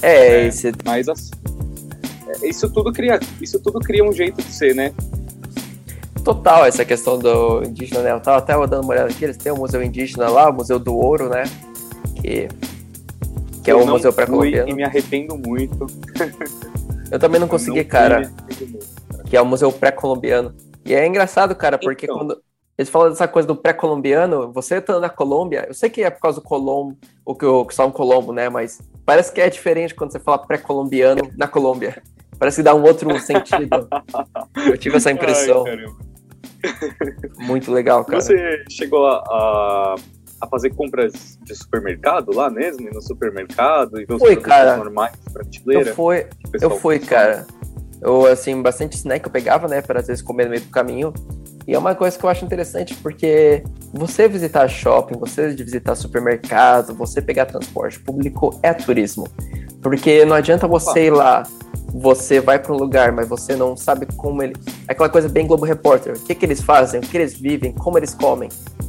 É, é esse... mas assim, isso tudo cria, isso tudo cria um jeito de ser, né? Total, essa questão do indígena, né? Eu tava até dando uma olhada aqui, eles têm um museu indígena lá, o Museu do Ouro, né? Que, que é o museu pré-colombiano. E me arrependo muito. Eu também não consegui, não cara. Que é o museu pré-colombiano. E é engraçado, cara, porque então. quando eles falam dessa coisa do pré-colombiano, você tá na Colômbia, eu sei que é por causa do Colombo, o que o São Colombo, né? Mas parece que é diferente quando você fala pré-colombiano na Colômbia. Parece que dá um outro sentido. Eu tive essa impressão. Ai, Muito legal, cara. Você chegou a, a, fazer compras de supermercado lá mesmo, no supermercado e ver os fui, cara. normais, prateleira? Eu fui, eu fui, cara. Eu, assim, bastante snack eu pegava, né, para às vezes comer no meio do caminho. E é uma coisa que eu acho interessante, porque você visitar shopping, você visitar supermercado, você pegar transporte público é turismo. Porque não adianta você ir lá, você vai para um lugar, mas você não sabe como ele. Aquela coisa bem Globo Repórter. O que, que eles fazem, o que eles vivem, como eles comem.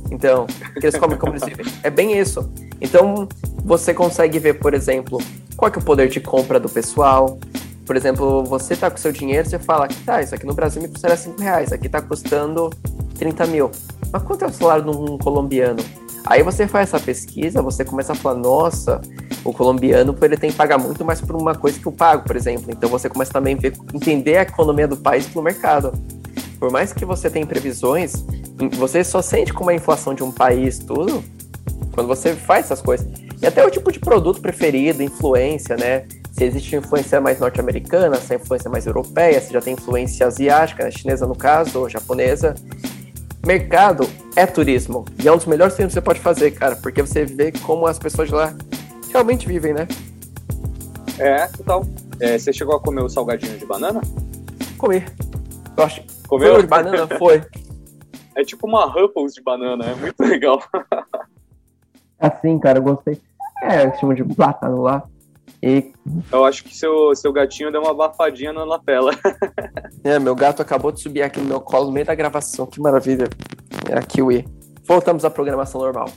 Então, o que eles comem, como eles vivem. É bem isso. Então, você consegue ver, por exemplo, qual é o poder de compra do pessoal, por exemplo, você tá com seu dinheiro, você fala tá, isso aqui no Brasil me custaria 5 reais, aqui tá custando 30 mil. Mas quanto é o salário de um colombiano? Aí você faz essa pesquisa, você começa a falar, nossa, o colombiano ele tem que pagar muito mais por uma coisa que eu pago, por exemplo. Então você começa também a entender a economia do país pelo mercado. Por mais que você tenha previsões, você só sente como a inflação de um país, tudo, quando você faz essas coisas. E até o tipo de produto preferido, influência, né? Se existe influência mais norte-americana, se é influência mais europeia, se já tem influência asiática, chinesa no caso, ou japonesa. Mercado é turismo. E é um dos melhores filmes que você pode fazer, cara, porque você vê como as pessoas de lá realmente vivem, né? É, total. É, você chegou a comer o salgadinho de banana? Comi. Eu acho. Comeu? Foi de banana? Foi. É tipo uma Ruffles de banana, é muito legal. Assim, cara, eu gostei. É, chama de plátano lá. E... Eu acho que seu, seu gatinho deu uma abafadinha na lapela. é, meu gato acabou de subir aqui no meu colo no meio da gravação. Que maravilha. É a Kiwi. Voltamos à programação normal.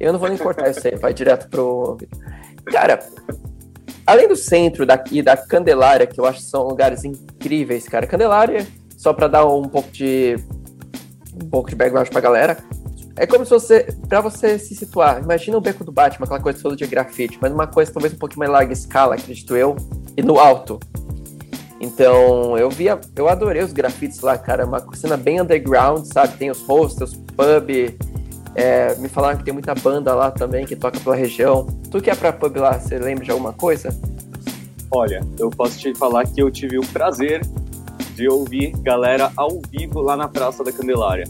Eu não vou nem cortar isso aí, vai direto pro. Cara, além do centro daqui, da Candelária, que eu acho que são lugares incríveis, cara. Candelária, só para dar um pouco de. um pouco de background pra galera. É como se você, para você se situar, imagina o beco do Batman, aquela coisa toda de grafite, mas uma coisa talvez um pouquinho mais larga escala, acredito eu, e no alto. Então, eu via, eu adorei os grafites lá, cara, uma cena bem underground, sabe? Tem os hostels, pub, é, me falaram que tem muita banda lá também que toca pela região. Tu que é pra pub lá, você lembra de alguma coisa? Olha, eu posso te falar que eu tive o prazer de ouvir galera ao vivo lá na Praça da Candelária.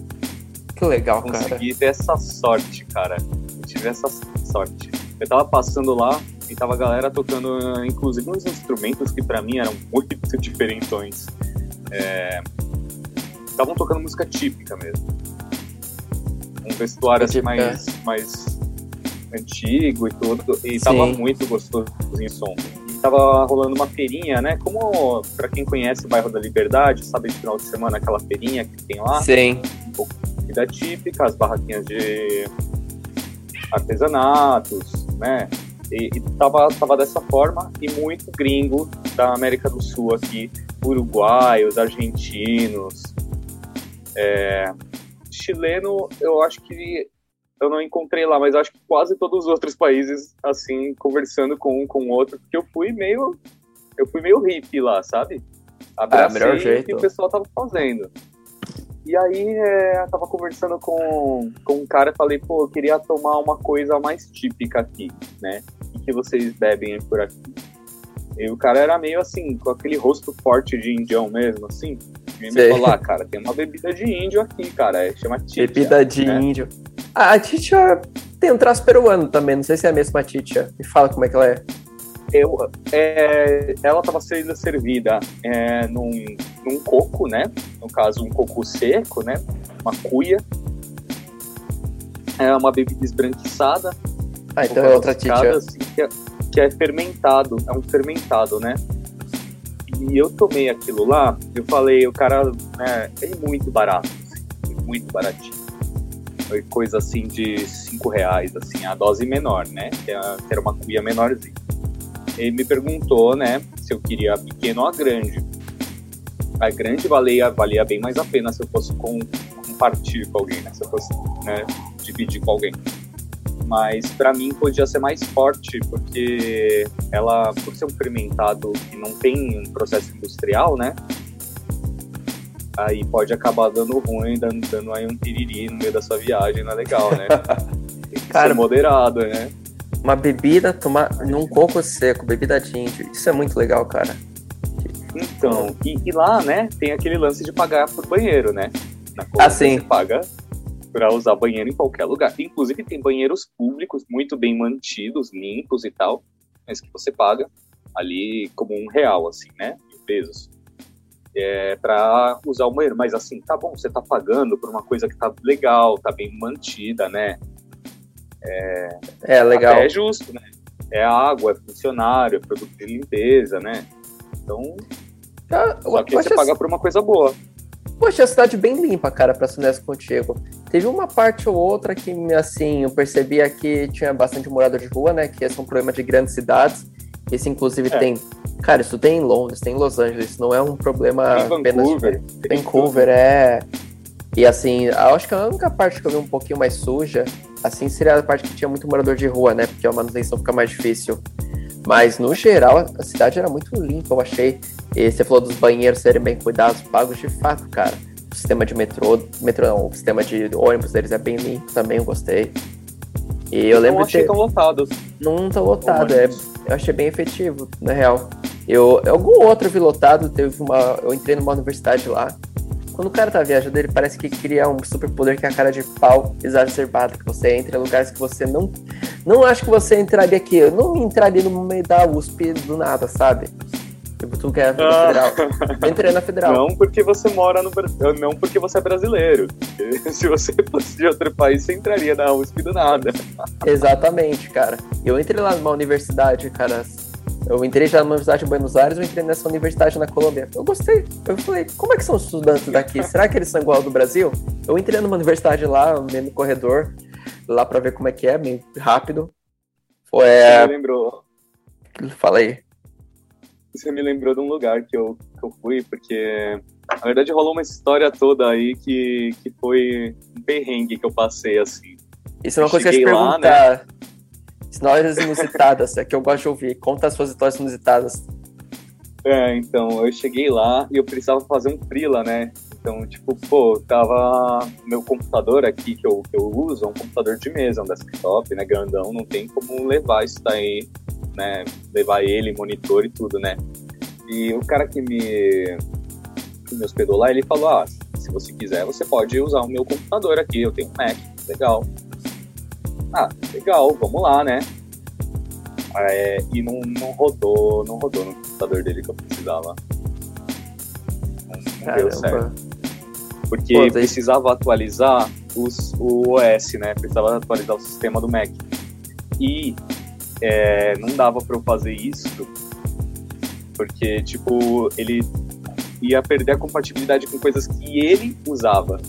Que legal, Consegui cara. Consegui ter essa sorte, cara. Eu tive essa sorte. Eu tava passando lá e tava a galera tocando, inclusive, uns instrumentos que para mim eram muito diferentões. Estavam é... tocando música típica mesmo. Um vestuário assim, mais, mais antigo e tudo. E Sim. tava muito gostoso o som. E tava rolando uma feirinha, né? Como para quem conhece o bairro da Liberdade, sabe de final de semana aquela feirinha que tem lá. Sim. Um pouco comida típica, as barraquinhas de artesanatos, né? E, e tava, tava dessa forma, e muito gringo da América do Sul aqui, uruguaios, argentinos, é, chileno, eu acho que eu não encontrei lá, mas acho que quase todos os outros países, assim, conversando com um com o outro, porque eu fui meio, eu fui meio hippie lá, sabe? Abracei é, melhor jeito. o que o pessoal tava fazendo. E aí é, eu tava conversando com, com um cara e falei, pô, eu queria tomar uma coisa mais típica aqui, né? E que vocês bebem por aqui. E o cara era meio assim, com aquele rosto forte de indião mesmo, assim. E me falou, ah, cara, tem uma bebida de índio aqui, cara, é, chama Titia. Bebida de né? índio. Ah, a Titia tem um traço peruano também, não sei se é a mesma Titia. Me fala como é que ela é. Eu, é, ela estava sendo servida é, num, num coco, né? No caso, um coco seco, né? Uma cuia. É uma bebida esbranquiçada. Ah, então é outra Titia. Assim, que, é, que é fermentado, é um fermentado, né? E eu tomei aquilo lá, eu falei, o cara né, é muito barato, assim, muito baratinho. Foi coisa assim de 5 reais, assim, a dose menor, né? Que era uma cuia menorzinha. Ele me perguntou, né, se eu queria pequeno ou a grande. A grande valia, valia bem mais a pena se eu fosse com, compartilhar com alguém, né? Se eu fosse né, dividir com alguém. Mas para mim podia ser mais forte, porque ela, por ser um fermentado que não tem um processo industrial, né? aí pode acabar dando ruim, dando, dando aí um piriri no meio da sua viagem, não é legal, né? Tem que Cara, ser moderado, né? Uma bebida tomar num coco seco, bebida índio, isso é muito legal, cara. Então, e, e lá, né, tem aquele lance de pagar por banheiro, né? Na Colômbia, ah, sim. Você paga para usar banheiro em qualquer lugar. Inclusive tem banheiros públicos muito bem mantidos, limpos e tal, mas que você paga ali como um real, assim, né? Em pesos é, para usar o banheiro. Mas assim, tá bom, você tá pagando por uma coisa que tá legal, tá bem mantida, né? É, é legal. é justo, né? É água, é funcionário, é produto de limpeza, né? Então, ah, só que você paga por uma coisa boa. Poxa, a cidade bem limpa, cara, pra ser honesto contigo. Teve uma parte ou outra que, assim, eu percebia que tinha bastante morador de rua, né? Que esse é um problema de grandes cidades. Esse, inclusive, é. tem. Cara, isso tem em Londres, tem em Los Angeles, não é um problema tem apenas. Vancouver. De... Vancouver, é. E assim, acho que a única parte que eu vi um pouquinho mais suja, assim, seria a parte que tinha muito morador de rua, né? Porque a manutenção fica mais difícil. Mas, no geral, a cidade era muito limpa, eu achei. E você falou dos banheiros serem bem cuidados, pagos de fato, cara. O sistema de metrô, metrô não, o sistema de ônibus deles é bem limpo também, eu gostei. E eu lembro não achei de tão lotado. Não tão lotado, é, eu achei bem efetivo, na real. Eu, algum outro vi lotado, teve uma. Eu entrei numa universidade lá. Quando o cara tá viajando, ele parece que cria um superpoder que é a cara de pau exacerbada, que você entra em lugares que você não. Não acho que você entraria aqui. Eu não entraria no meio da USP do nada, sabe? Tipo, tu quer na ah. federal. Eu entrei na federal. Não porque você mora no Brasil. Não porque você é brasileiro. Se você fosse de outro país, você entraria na USP do nada. Exatamente, cara. Eu entrei lá numa universidade, cara. Eu entrei já numa universidade de Buenos Aires, eu entrei nessa universidade na Colômbia. Eu gostei. Eu falei, como é que são os estudantes daqui? Será que eles são igual ao do Brasil? Eu entrei numa universidade lá, meio no corredor, lá pra ver como é que é, meio rápido. Foi. É... Você me lembrou. Fala aí você me lembrou de um lugar que eu, que eu fui, porque na verdade rolou uma história toda aí que, que foi um perrengue que eu passei, assim. Isso é uma coisa que eu ia te perguntar. Lá, né? Histórias inusitadas, é que eu gosto de ouvir. Conta as suas histórias inusitadas. É, então, eu cheguei lá e eu precisava fazer um freela, né? Então, tipo, pô, tava meu computador aqui que eu, que eu uso, é um computador de mesa, um desktop, né, grandão, não tem como levar isso daí né? Levar ele, monitor e tudo, né? E o cara que me, que me hospedou lá, ele falou, ah, se você quiser, você pode usar o meu computador aqui, eu tenho um Mac, legal. Ah, legal, vamos lá, né? É, e não, não rodou, não rodou no computador dele que eu precisava. Não, deu certo. Porque Pô, precisava atualizar os, o OS, né? Precisava atualizar o sistema do Mac. E é, não dava para eu fazer isso, porque, tipo, ele ia perder a compatibilidade com coisas que ele usava,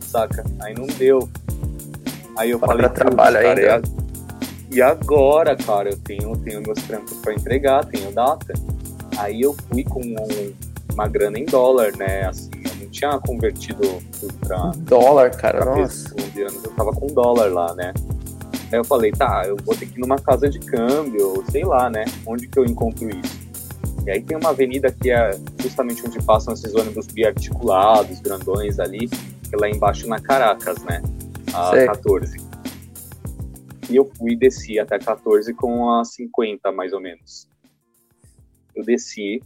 saca? Aí não deu. Aí eu falei, trabalho ainda. E agora, cara, eu tenho, tenho meus trampos para entregar, tenho data. Aí eu fui com um, uma grana em dólar, né? Assim, eu não tinha convertido tudo pra. Dólar, cara, pra nossa. Eu tava com dólar lá, né? Aí eu falei, tá, eu vou ter que ir numa casa de câmbio, sei lá, né? Onde que eu encontro isso? E aí tem uma avenida que é justamente onde passam esses ônibus biarticulados, grandões ali, que é lá embaixo na Caracas, né? A sei. 14. E eu fui e desci até 14 com a 50, mais ou menos. Eu desci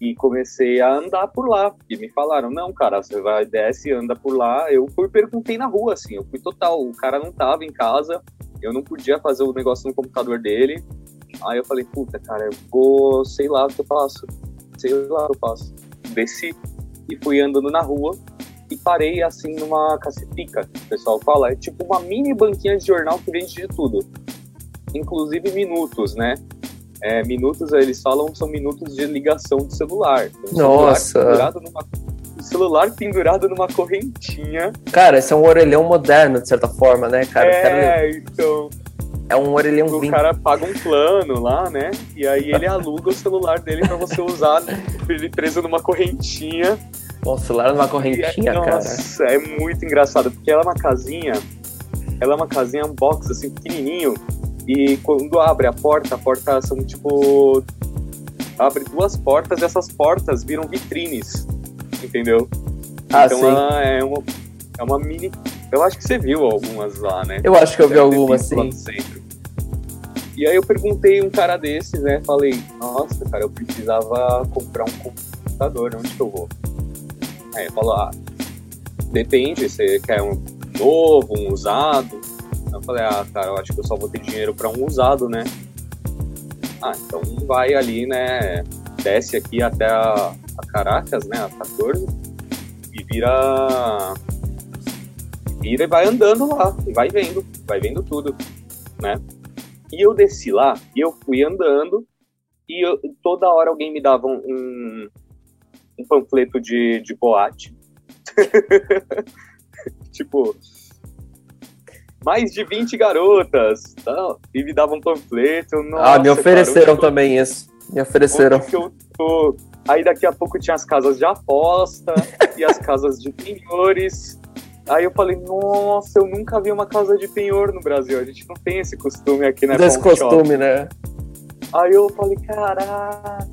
e comecei a andar por lá. E me falaram, não, cara, você vai, desce e anda por lá. Eu fui perguntei na rua, assim, eu fui total. O cara não tava em casa, eu não podia fazer o negócio no computador dele. Aí eu falei, puta, cara, eu vou, sei lá o que eu faço. Sei lá o que eu faço. Desci e fui andando na rua parei assim numa cacepica, o pessoal fala. É tipo uma mini banquinha de jornal que vende de tudo. Inclusive minutos, né? É, minutos, eles falam, são minutos de ligação de celular. Nossa! Celular numa, celular pendurado numa correntinha. Cara, esse é um orelhão moderno, de certa forma, né, cara? É, cara... então... É um orelhão O cara paga um plano lá, né? E aí ele aluga o celular dele para você usar ele preso numa correntinha. O celular numa correntinha, é, cara. Nossa, é muito engraçado, porque ela é uma casinha, ela é uma casinha, um box assim, pequenininho, e quando abre a porta, a porta são tipo. Abre duas portas e essas portas viram vitrines, entendeu? Ah, então sim. ela é uma, é uma mini. Eu acho que você viu algumas lá, né? Eu acho que eu vi algumas, lá sim. E aí eu perguntei um cara desses, né? Falei, nossa, cara, eu precisava comprar um computador, onde que eu vou? Ele falou, ah, depende, você quer um novo, um usado? Eu falei, ah, cara, eu acho que eu só vou ter dinheiro para um usado, né? Ah, então vai ali, né? Desce aqui até a, a Caracas, né? A 14 e vira. Vira e vai andando lá, e vai vendo, vai vendo tudo, né? E eu desci lá e eu fui andando e eu- toda hora alguém me dava um, um panfleto de, de boate. tipo, mais de 20 garotas, tal, e me davam um panfleto. ah, me nossa, ofereceram cara, também isso. Me ofereceram. onde que eu tô? Aí daqui a pouco tinha as casas de aposta e as casas de penhores. Aí eu falei, nossa, eu nunca vi uma casa de penhor no Brasil. A gente não tem esse costume aqui, né? Desse shop. costume, né? Aí eu falei, caraca,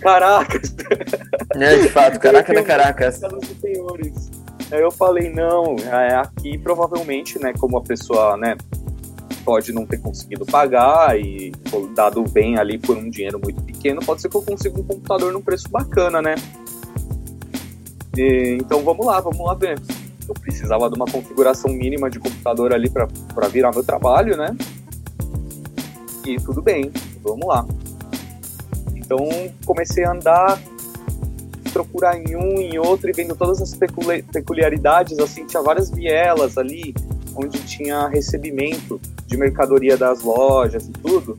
caracas, É, de fato, caraca da Caracas. Aí eu falei, não, é aqui provavelmente, né, como a pessoa, né, pode não ter conseguido pagar e dado bem ali por um dinheiro muito pequeno, pode ser que eu consiga um computador num preço bacana, né? E, então vamos lá, vamos lá ver. Eu precisava de uma configuração mínima de computador ali para virar meu trabalho, né? E tudo bem, vamos lá. Então comecei a andar, procurar em um, em outro e vendo todas as peculi- peculiaridades, assim, tinha várias vielas ali, onde tinha recebimento de mercadoria das lojas e tudo.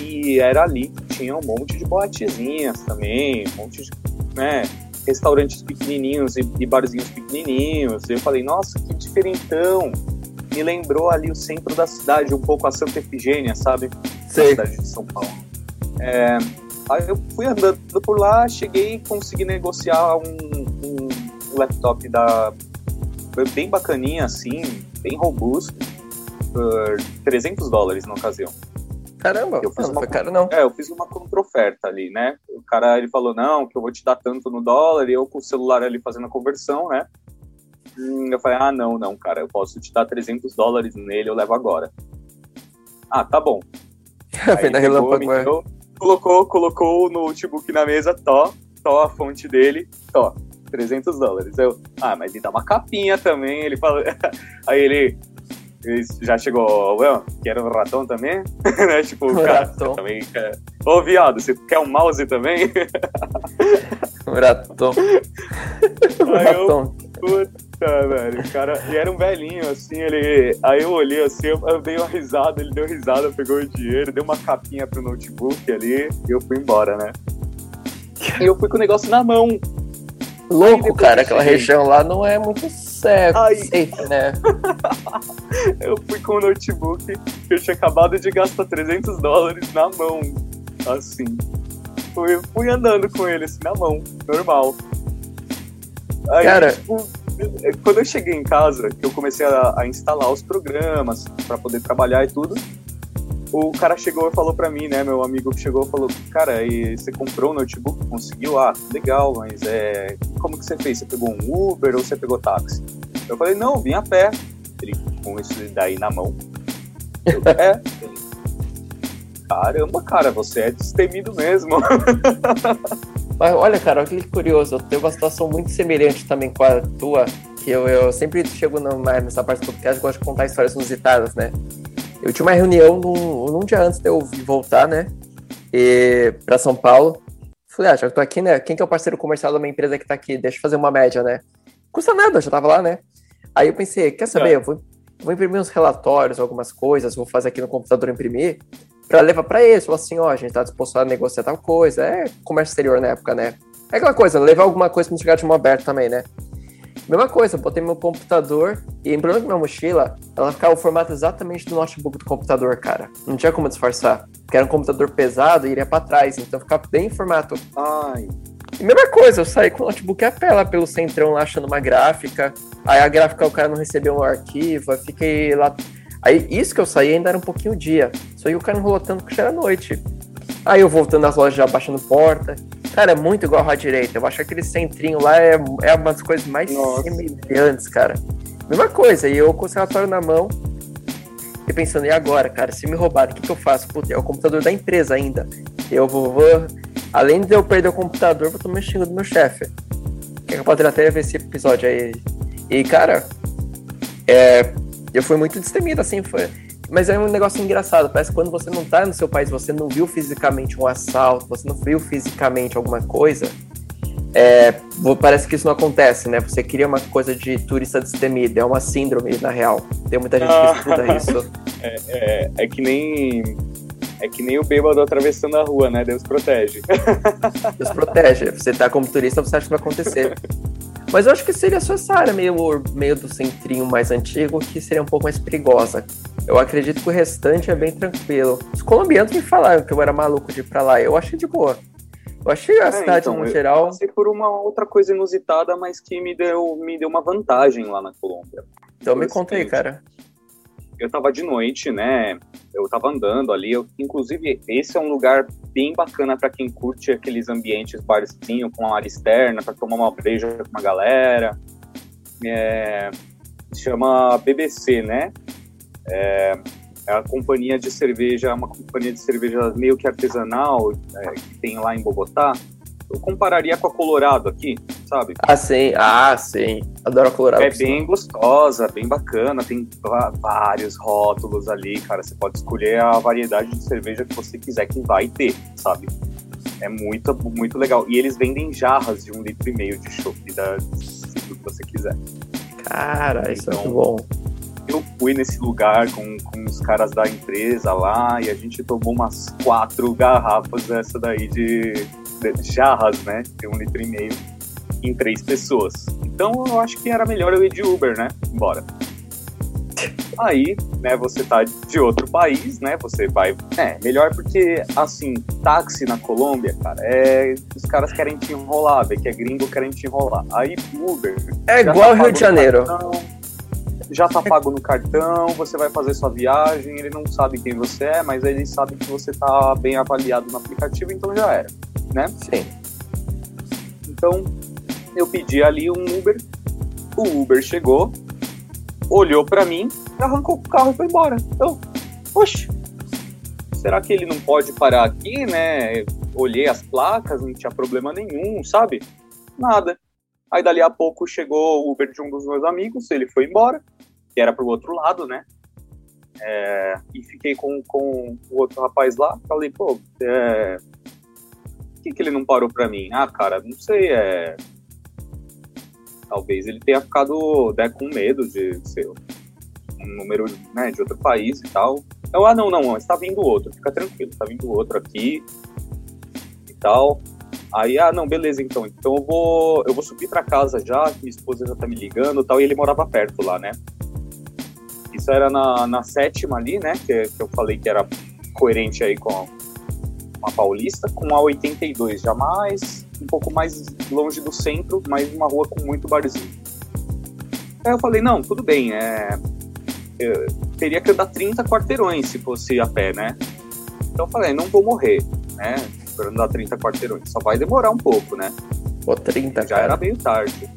E era ali que tinha um monte de boatezinhas também, um monte de, né, restaurantes pequenininhos e, e barzinhos pequenininhos. E eu falei, nossa, que diferentão. Me lembrou ali o centro da cidade, um pouco a Santa Efigênia, sabe? Da Sei. cidade de São Paulo. É, aí eu fui andando por lá, cheguei e consegui negociar um, um laptop da foi bem bacaninha assim, bem robusto, por 300 dólares na ocasião. Caramba, Eu fiz não, uma- foi caro não. É, eu fiz uma contra-oferta ali, né? O cara, ele falou, não, que eu vou te dar tanto no dólar, e eu com o celular ali fazendo a conversão, né? Hum, eu falei, ah, não, não, cara, eu posso te dar 300 dólares nele, eu levo agora. Ah, tá bom. Foi na Aí pegou, relâmpago, me é. deu, colocou, colocou o notebook na mesa, tó, tó a fonte dele, tó, 300 dólares. Eu, ah, mas me dá uma capinha também. Ele falou, aí ele, ele já chegou, well, quero um ratão também? né? Tipo, o Um cara ratão. também quer. Ô, viado, você quer um mouse também? Um ratão. Aí eu- ratão. Puta, velho, o cara, e era um velhinho, assim, ele, aí eu olhei assim, eu, eu dei uma risada, ele deu risada, pegou o dinheiro, deu uma capinha pro notebook ali, e eu fui embora, né? E eu fui com o negócio na mão, Louco, depois cara, aquela região lá não é muito safe, Ai. safe, né? eu fui com o notebook, que eu tinha acabado de gastar 300 dólares na mão, assim. Fui, fui andando com ele, assim, na mão, normal. Aí, Cara- tipo, quando eu cheguei em casa, que eu comecei a, a instalar os programas pra poder trabalhar e tudo, o cara chegou e falou pra mim, né, meu amigo chegou e falou, cara, e você comprou o notebook, conseguiu? Ah, legal, mas é, como que você fez? Você pegou um Uber ou você pegou táxi? Eu falei, não, vim a pé. Ele com isso daí na mão. Eu, é. caramba, cara, você é destemido mesmo. Mas olha, cara, olha que curioso. Eu tenho uma situação muito semelhante também com a tua, que eu, eu sempre chego nessa parte do podcast gosto de contar histórias inusitadas, né? Eu tinha uma reunião num, num dia antes de eu voltar, né? E, pra São Paulo. Falei, ah, já que tô aqui, né? Quem que é o parceiro comercial de uma empresa que tá aqui? Deixa eu fazer uma média, né? Custa nada, eu já tava lá, né? Aí eu pensei, quer saber? É. Eu vou, vou imprimir uns relatórios, algumas coisas, vou fazer aqui no computador imprimir para levar para eles, falar assim, ó, a gente tá disposto a negociar tal coisa, é comércio exterior na época, né? É aquela coisa, levar alguma coisa pra não chegar de mão aberta também, né? Mesma coisa, botei meu computador e em problema com minha mochila, ela ficava o formato exatamente do notebook do computador, cara. Não tinha como disfarçar. Porque era um computador pesado e iria para trás, então ficava bem em formato. Ai. E mesma coisa, eu saí com o notebook a pé lá pelo centrão lá achando uma gráfica. Aí a gráfica o cara não recebeu um arquivo, eu fiquei lá Aí, isso que eu saí ainda era um pouquinho dia. Só que o cara enrolou tanto que já era noite. Aí eu voltando às lojas já baixando porta. Cara, é muito igual a direita. Eu acho que aquele centrinho lá é, é uma das coisas mais Nossa. semelhantes, cara. Mesma coisa, e eu com o relatório na mão. E pensando, e agora, cara? Se me roubarem, o que, que eu faço? Puta, é o computador da empresa ainda. Eu vou, vou. Além de eu perder o computador, vou tomar xingo do meu chefe. Que eu poderia até ver esse episódio aí. E, cara, é, eu fui muito destemido, assim, foi. Mas é um negócio engraçado, parece que quando você não tá no seu país, você não viu fisicamente um assalto, você não viu fisicamente alguma coisa, é, parece que isso não acontece, né? Você cria uma coisa de turista destemido, é uma síndrome, na real. Tem muita gente que estuda isso. É, é, é, que nem. É que nem o bêbado atravessando a rua, né? Deus protege. Deus protege. Você tá como turista, você acha que vai acontecer. Mas eu acho que seria só essa área meio, meio do centrinho mais antigo que seria um pouco mais perigosa. Eu acredito que o restante é bem tranquilo. Os colombianos me falaram que eu era maluco de ir pra lá. Eu achei de boa. Eu achei a é, cidade então, no geral. Eu passei por uma outra coisa inusitada, mas que me deu, me deu uma vantagem lá na Colômbia. Então me conta aí, cara eu tava de noite, né? Eu tava andando ali. Eu, inclusive, esse é um lugar bem bacana para quem curte aqueles ambientes barzinho com a área externa, para tomar uma breja com uma galera. É, chama BBC, né? É, é a companhia de cerveja, uma companhia de cerveja meio que artesanal é, que tem lá em Bogotá eu compararia com a Colorado aqui, sabe? Ah, sim. Ah, sim. Adoro a. É bem gostosa, bem bacana. Tem vários rótulos ali, cara. Você pode escolher a variedade de cerveja que você quiser que vai ter, sabe? É muito, muito legal. E eles vendem jarras de um litro e meio de chopp da que você quiser. Cara, então, isso é muito bom. Eu fui nesse lugar com, com os caras da empresa lá e a gente tomou umas quatro garrafas dessa daí de jarras, né? De um litro e meio em três pessoas. Então eu acho que era melhor eu ir de Uber, né? Embora. Aí, né, você tá de outro país, né? Você vai. É, melhor porque, assim, táxi na Colômbia, cara, é. Os caras querem te enrolar, vê que é gringo, querem te enrolar. Aí, Uber. É igual tá Rio de Janeiro. Cartão, já tá pago no cartão, você vai fazer sua viagem, ele não sabe quem você é, mas ele sabe que você tá bem avaliado no aplicativo, então já era né? Sim. Então, eu pedi ali um Uber, o Uber chegou, olhou para mim, arrancou o carro e foi embora. Então, oxe, será que ele não pode parar aqui, né? Olhei as placas, não tinha problema nenhum, sabe? Nada. Aí dali a pouco chegou o Uber de um dos meus amigos, ele foi embora, que era pro outro lado, né? É, e fiquei com, com o outro rapaz lá, falei, pô, é, que, que ele não parou para mim? Ah, cara, não sei, é. Talvez ele tenha ficado né, com medo de ser um número né, de outro país e tal. Eu, ah, não, não, está vindo outro, fica tranquilo, está vindo outro aqui e tal. Aí, ah, não, beleza, então. Então eu vou, eu vou subir para casa já, que minha esposa já tá me ligando e tal, e ele morava perto lá, né? Isso era na, na sétima ali, né? Que, que eu falei que era coerente aí com, uma paulista, com a 82, já mais, um pouco mais longe do centro, mas uma rua com muito barzinho. Aí eu falei, não, tudo bem, é... Eu teria que andar 30 quarteirões se fosse a pé, né? Então eu falei, não vou morrer, né? Por andar 30 quarteirões, só vai demorar um pouco, né? Pô, 30, Já cara. era meio tarde.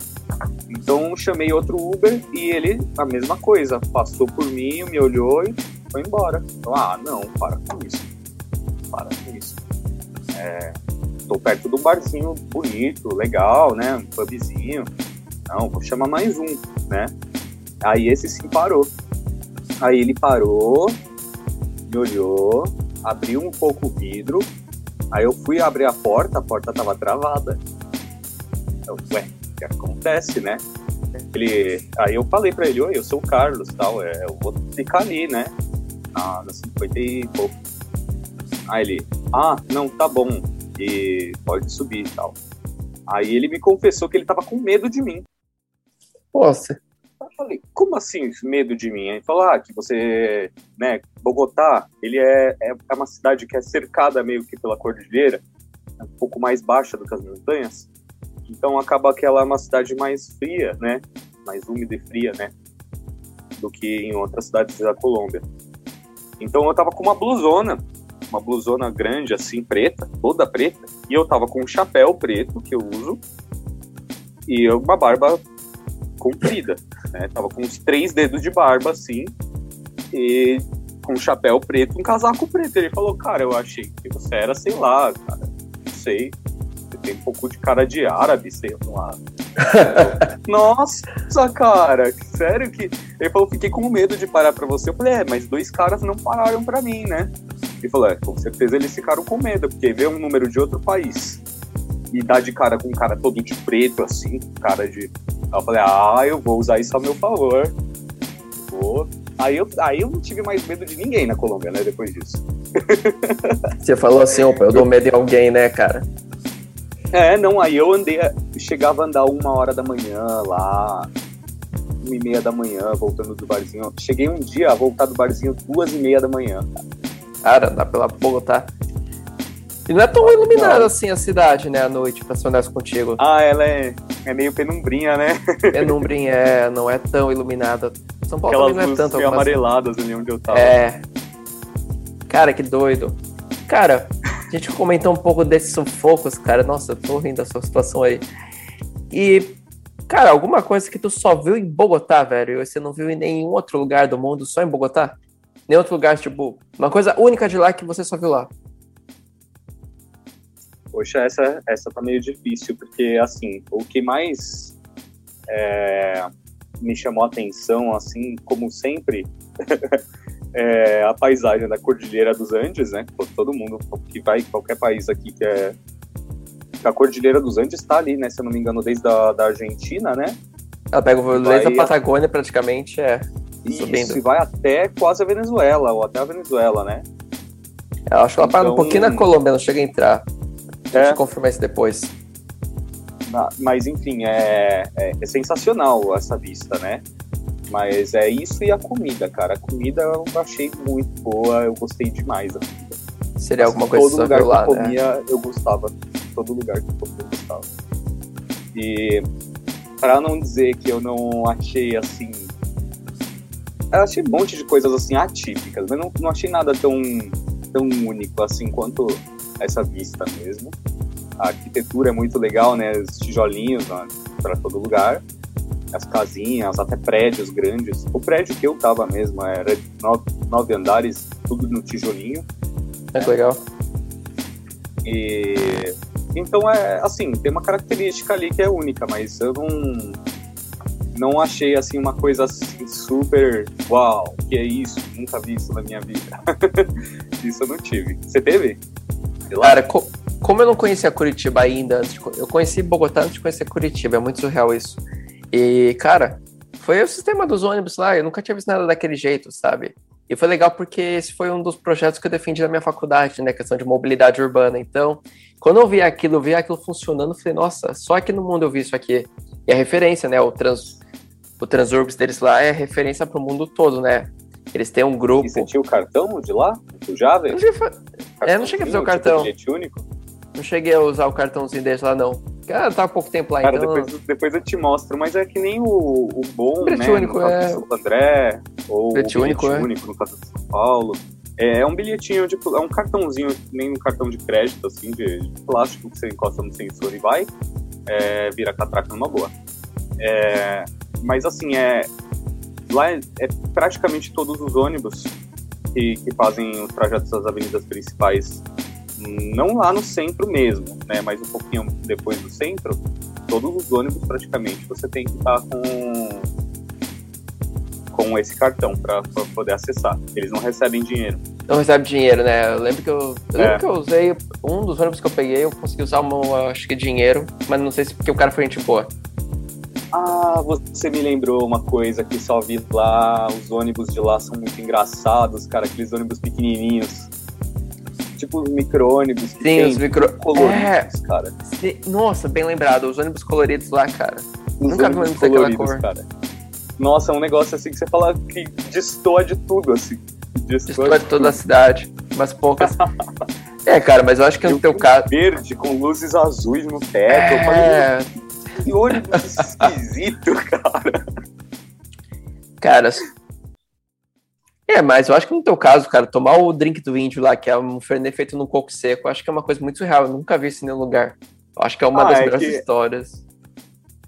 Então chamei outro Uber e ele, a mesma coisa, passou por mim, me olhou e foi embora. Então, ah, não, para com isso. para com isso. É, tô perto de um barzinho bonito, legal, né? Um pubzinho. Não, vou chamar mais um, né? Aí esse sim parou. Aí ele parou, me olhou, abriu um pouco o vidro. Aí eu fui abrir a porta, a porta tava travada. Eu, ué, o que acontece, né? Ele, aí eu falei pra ele, oi, eu sou o Carlos, tal, é, eu vou ficar ali, né? Na, na 50 e pouco. Aí ele, ah, não, tá bom, e pode subir e tal. Aí ele me confessou que ele tava com medo de mim. Nossa. Eu falei, como assim medo de mim? Aí falou, ah, que você, né, Bogotá, ele é, é, é uma cidade que é cercada meio que pela cordilheira, é um pouco mais baixa do que as montanhas, então acaba que ela é uma cidade mais fria, né, mais úmida e fria, né, do que em outras cidades da Colômbia. Então eu tava com uma blusona, uma blusona grande assim, preta, toda preta, e eu tava com um chapéu preto que eu uso, e uma barba comprida, né? Tava com uns três dedos de barba, assim, e com um chapéu preto, um casaco preto. Ele falou, cara, eu achei que você era, sei lá, cara, não sei, você tem um pouco de cara de árabe, sei lá. Nossa, cara, sério que. Ele falou, fiquei com medo de parar pra você. Eu falei, é, mas dois caras não pararam pra mim, né? Ele falou, é, com certeza eles ficaram com medo, porque vê um número de outro país e dá de cara com um cara todo de preto, assim, cara de. Aí eu falei, ah, eu vou usar isso a meu favor. Vou. Aí eu, aí eu não tive mais medo de ninguém na Colômbia, né, depois disso. Você falou assim, opa, eu dou medo em alguém, né, cara? É, não, aí eu andei, chegava a andar uma hora da manhã lá, uma e meia da manhã, voltando do barzinho. Cheguei um dia a voltar do barzinho duas e meia da manhã. Cara, dá pela Bogotá. E não é tão iluminada assim a cidade, né, à noite, pra ser honesto contigo. Ah, ela é, é meio penumbrinha, né? Penumbrinha, é, não é tão iluminada. São Paulo Aquelas também não é tanto. Algumas... amareladas ali onde eu tava. É. Cara, que doido. Cara, a gente comentou um pouco desses sufocos, cara. Nossa, eu tô rindo da sua situação aí. E, cara, alguma coisa que tu só viu em Bogotá, velho, e você não viu em nenhum outro lugar do mundo, só em Bogotá? Nenhum outro lugar, tipo, uma coisa única de lá que você só viu lá. Poxa, essa, essa tá meio difícil, porque, assim, o que mais é, me chamou a atenção, assim, como sempre, é a paisagem da Cordilheira dos Andes, né? Todo mundo que vai, qualquer país aqui que é. A Cordilheira dos Andes está ali, né? Se eu não me engano, desde a da Argentina, né? Ela pega o desde a Patagônia, praticamente, é. Isso, subindo. e vai até quase a Venezuela, ou até a Venezuela, né? Eu acho que ela então... para um pouquinho na Colômbia, não chega a entrar. Deixa é. eu confirmar isso depois. Mas, enfim, é, é, é, sensacional essa vista, né? Mas é isso e a comida, cara. A comida eu achei muito boa, eu gostei demais da comida. Seria alguma coisa todo lugar que lá, eu né? comia, né? eu gostava. Todo lugar que eu comia, eu gostava. E para não dizer que eu não achei assim. Eu achei um monte de coisas assim atípicas, mas não, não achei nada tão, tão único assim quanto essa vista mesmo. A arquitetura é muito legal, né? Os tijolinhos né? para todo lugar, as casinhas, até prédios grandes. O prédio que eu tava mesmo era nove, nove andares, tudo no tijolinho. É né? legal. E então é assim, tem uma característica ali que é única, mas eu não não achei assim uma coisa assim super uau, que é isso, nunca vi isso na minha vida. isso eu não tive. Você teve? Cara, co como eu não conhecia Curitiba ainda, de, eu conheci Bogotá antes de conhecer Curitiba, é muito surreal isso. E, cara, foi o sistema dos ônibus lá, eu nunca tinha visto nada daquele jeito, sabe? E foi legal porque esse foi um dos projetos que eu defendi na minha faculdade, né? Questão de mobilidade urbana. Então, quando eu vi aquilo, eu vi aquilo funcionando, falei, nossa, só aqui no mundo eu vi isso aqui. E a referência, né? O, trans, o Transurbs deles lá é referência para o mundo todo, né? Eles têm um grupo. E você tinha o cartão de lá? Do Java? Eu fa... É, não cheguei a fazer o tipo cartão. Tipo único? Não cheguei a usar o cartãozinho deles lá, não. Cara, tá há pouco tempo lá, Cara, então... depois, depois eu te mostro, mas é que nem o, o bom, Bilhete né? único, no é... Santo André, ou bilhete o único, bilhete é. único no caso de São Paulo. É, é um bilhetinho, de, é um cartãozinho, nem um cartão de crédito, assim, de, de plástico que você encosta no sensor e vai, é, vira catraca numa boa. É, mas assim, é, lá é, é praticamente todos os ônibus que, que fazem os trajetos das avenidas principais, não lá no centro mesmo, né? Mas um pouquinho depois do centro, todos os ônibus praticamente você tem que estar com com esse cartão para poder acessar. Eles não recebem dinheiro. Não recebe dinheiro, né? Eu lembro que eu, eu lembro é. que eu usei um dos ônibus que eu peguei, eu consegui usar uma, acho que dinheiro, mas não sei se porque o cara foi gente boa. Ah, você me lembrou uma coisa que só vi lá, os ônibus de lá são muito engraçados, cara, aqueles ônibus pequenininhos. Tipo os micro-ônibus que Sim, os micro... coloridos, é... cara. Nossa, bem lembrado, os ônibus coloridos lá, cara. Os Nunca vi um ônibus daquela cor. Cara. Nossa, é um negócio assim que você fala que destoa de tudo, assim. Destoa, de, toda a cidade, umas poucas. é, cara, mas eu acho que no teu caso. Verde, com luzes azuis no teto. É... Que ônibus esquisito, cara. Cara. É, mas eu acho que no teu caso, cara, tomar o drink do índio lá, que é um fernet feito no coco seco, acho que é uma coisa muito real. Eu nunca vi isso em nenhum lugar. Eu acho que é uma ah, das é melhores que... histórias.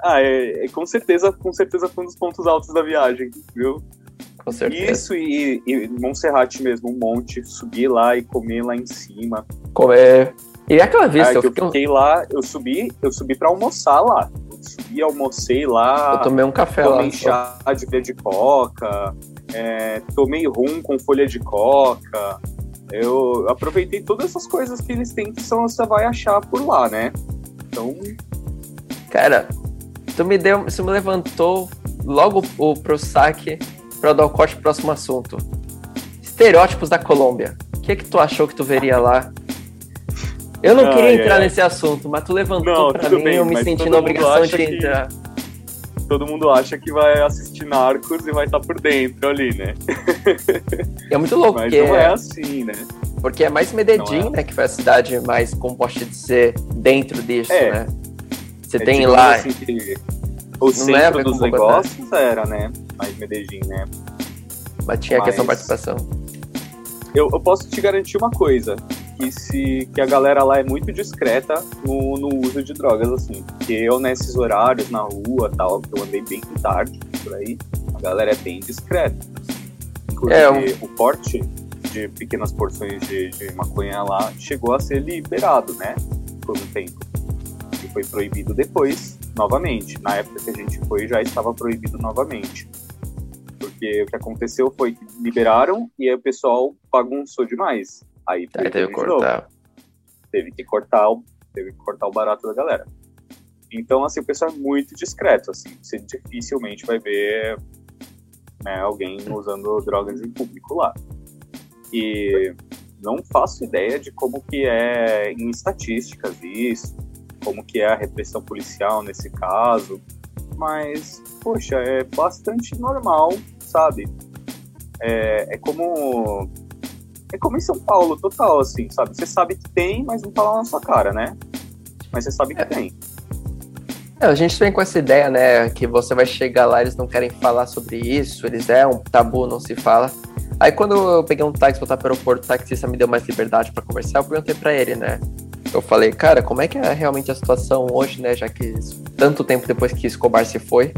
Ah, é, é, com certeza, com certeza foi um dos pontos altos da viagem, viu? Com certeza. Isso e, e Monserrate mesmo, um monte, subir lá e comer lá em cima. Comer. E aquela vez, eu, fiquei... eu fiquei lá, eu subi, eu subi para almoçar lá. Subi, almocei lá. Eu tomei um café tomei lá. Tomei chá de verde coca, é, tomei rum com folha de coca. Eu aproveitei todas essas coisas que eles têm que são, você vai achar por lá, né? Então. Cara, Tu me deu, você me levantou logo o, pro saque para dar o corte pro próximo assunto. Estereótipos da Colômbia. O que é que tu achou que tu veria lá? Eu não queria entrar nesse assunto, mas tu levantou para mim, bem, eu me senti na obrigação de entrar. todo mundo acha que vai assistir Narcos e vai estar tá por dentro ali, né? É muito louco, Mas não é, é assim, né? Porque é mais Medellín, é. né? Que foi a cidade mais, como posso dizer, dentro disso, é. né? Você é, tem lá. Assim, o centro dos negócios era, né? Mais Medellín, né? Mas tinha Mas... a questão da participação. Eu, eu, posso te garantir uma coisa, que se que a galera lá é muito discreta no, no uso de drogas, assim. Porque eu nesses horários, na rua tal, que eu andei bem tarde por aí, a galera é bem discreta. Inclusive, é, um... o porte de pequenas porções de, de maconha lá chegou a ser liberado, né? Por um tempo que foi proibido depois, novamente. Na época que a gente foi, já estava proibido novamente. Porque o que aconteceu foi que liberaram e aí o pessoal bagunçou demais. Aí, aí teve que cortar. Teve que cortar, o, teve que cortar o barato da galera. Então, assim, o pessoal é muito discreto, assim. Você dificilmente vai ver né, alguém usando drogas em público lá. E não faço ideia de como que é em estatísticas isso, como que é a repressão policial nesse caso, mas, poxa, é bastante normal, sabe? É, é como é como em São Paulo, total, assim, sabe? Você sabe que tem, mas não tá lá na sua cara, né? Mas você sabe que é. tem. É, a gente vem com essa ideia, né, que você vai chegar lá, eles não querem falar sobre isso, eles é um tabu, não se fala. Aí quando eu peguei um táxi voltar para o aeroporto, o taxista me deu mais liberdade para conversar, eu perguntei para ele, né, eu falei, cara, como é que é realmente a situação hoje, né? Já que tanto tempo depois que Escobar se foi.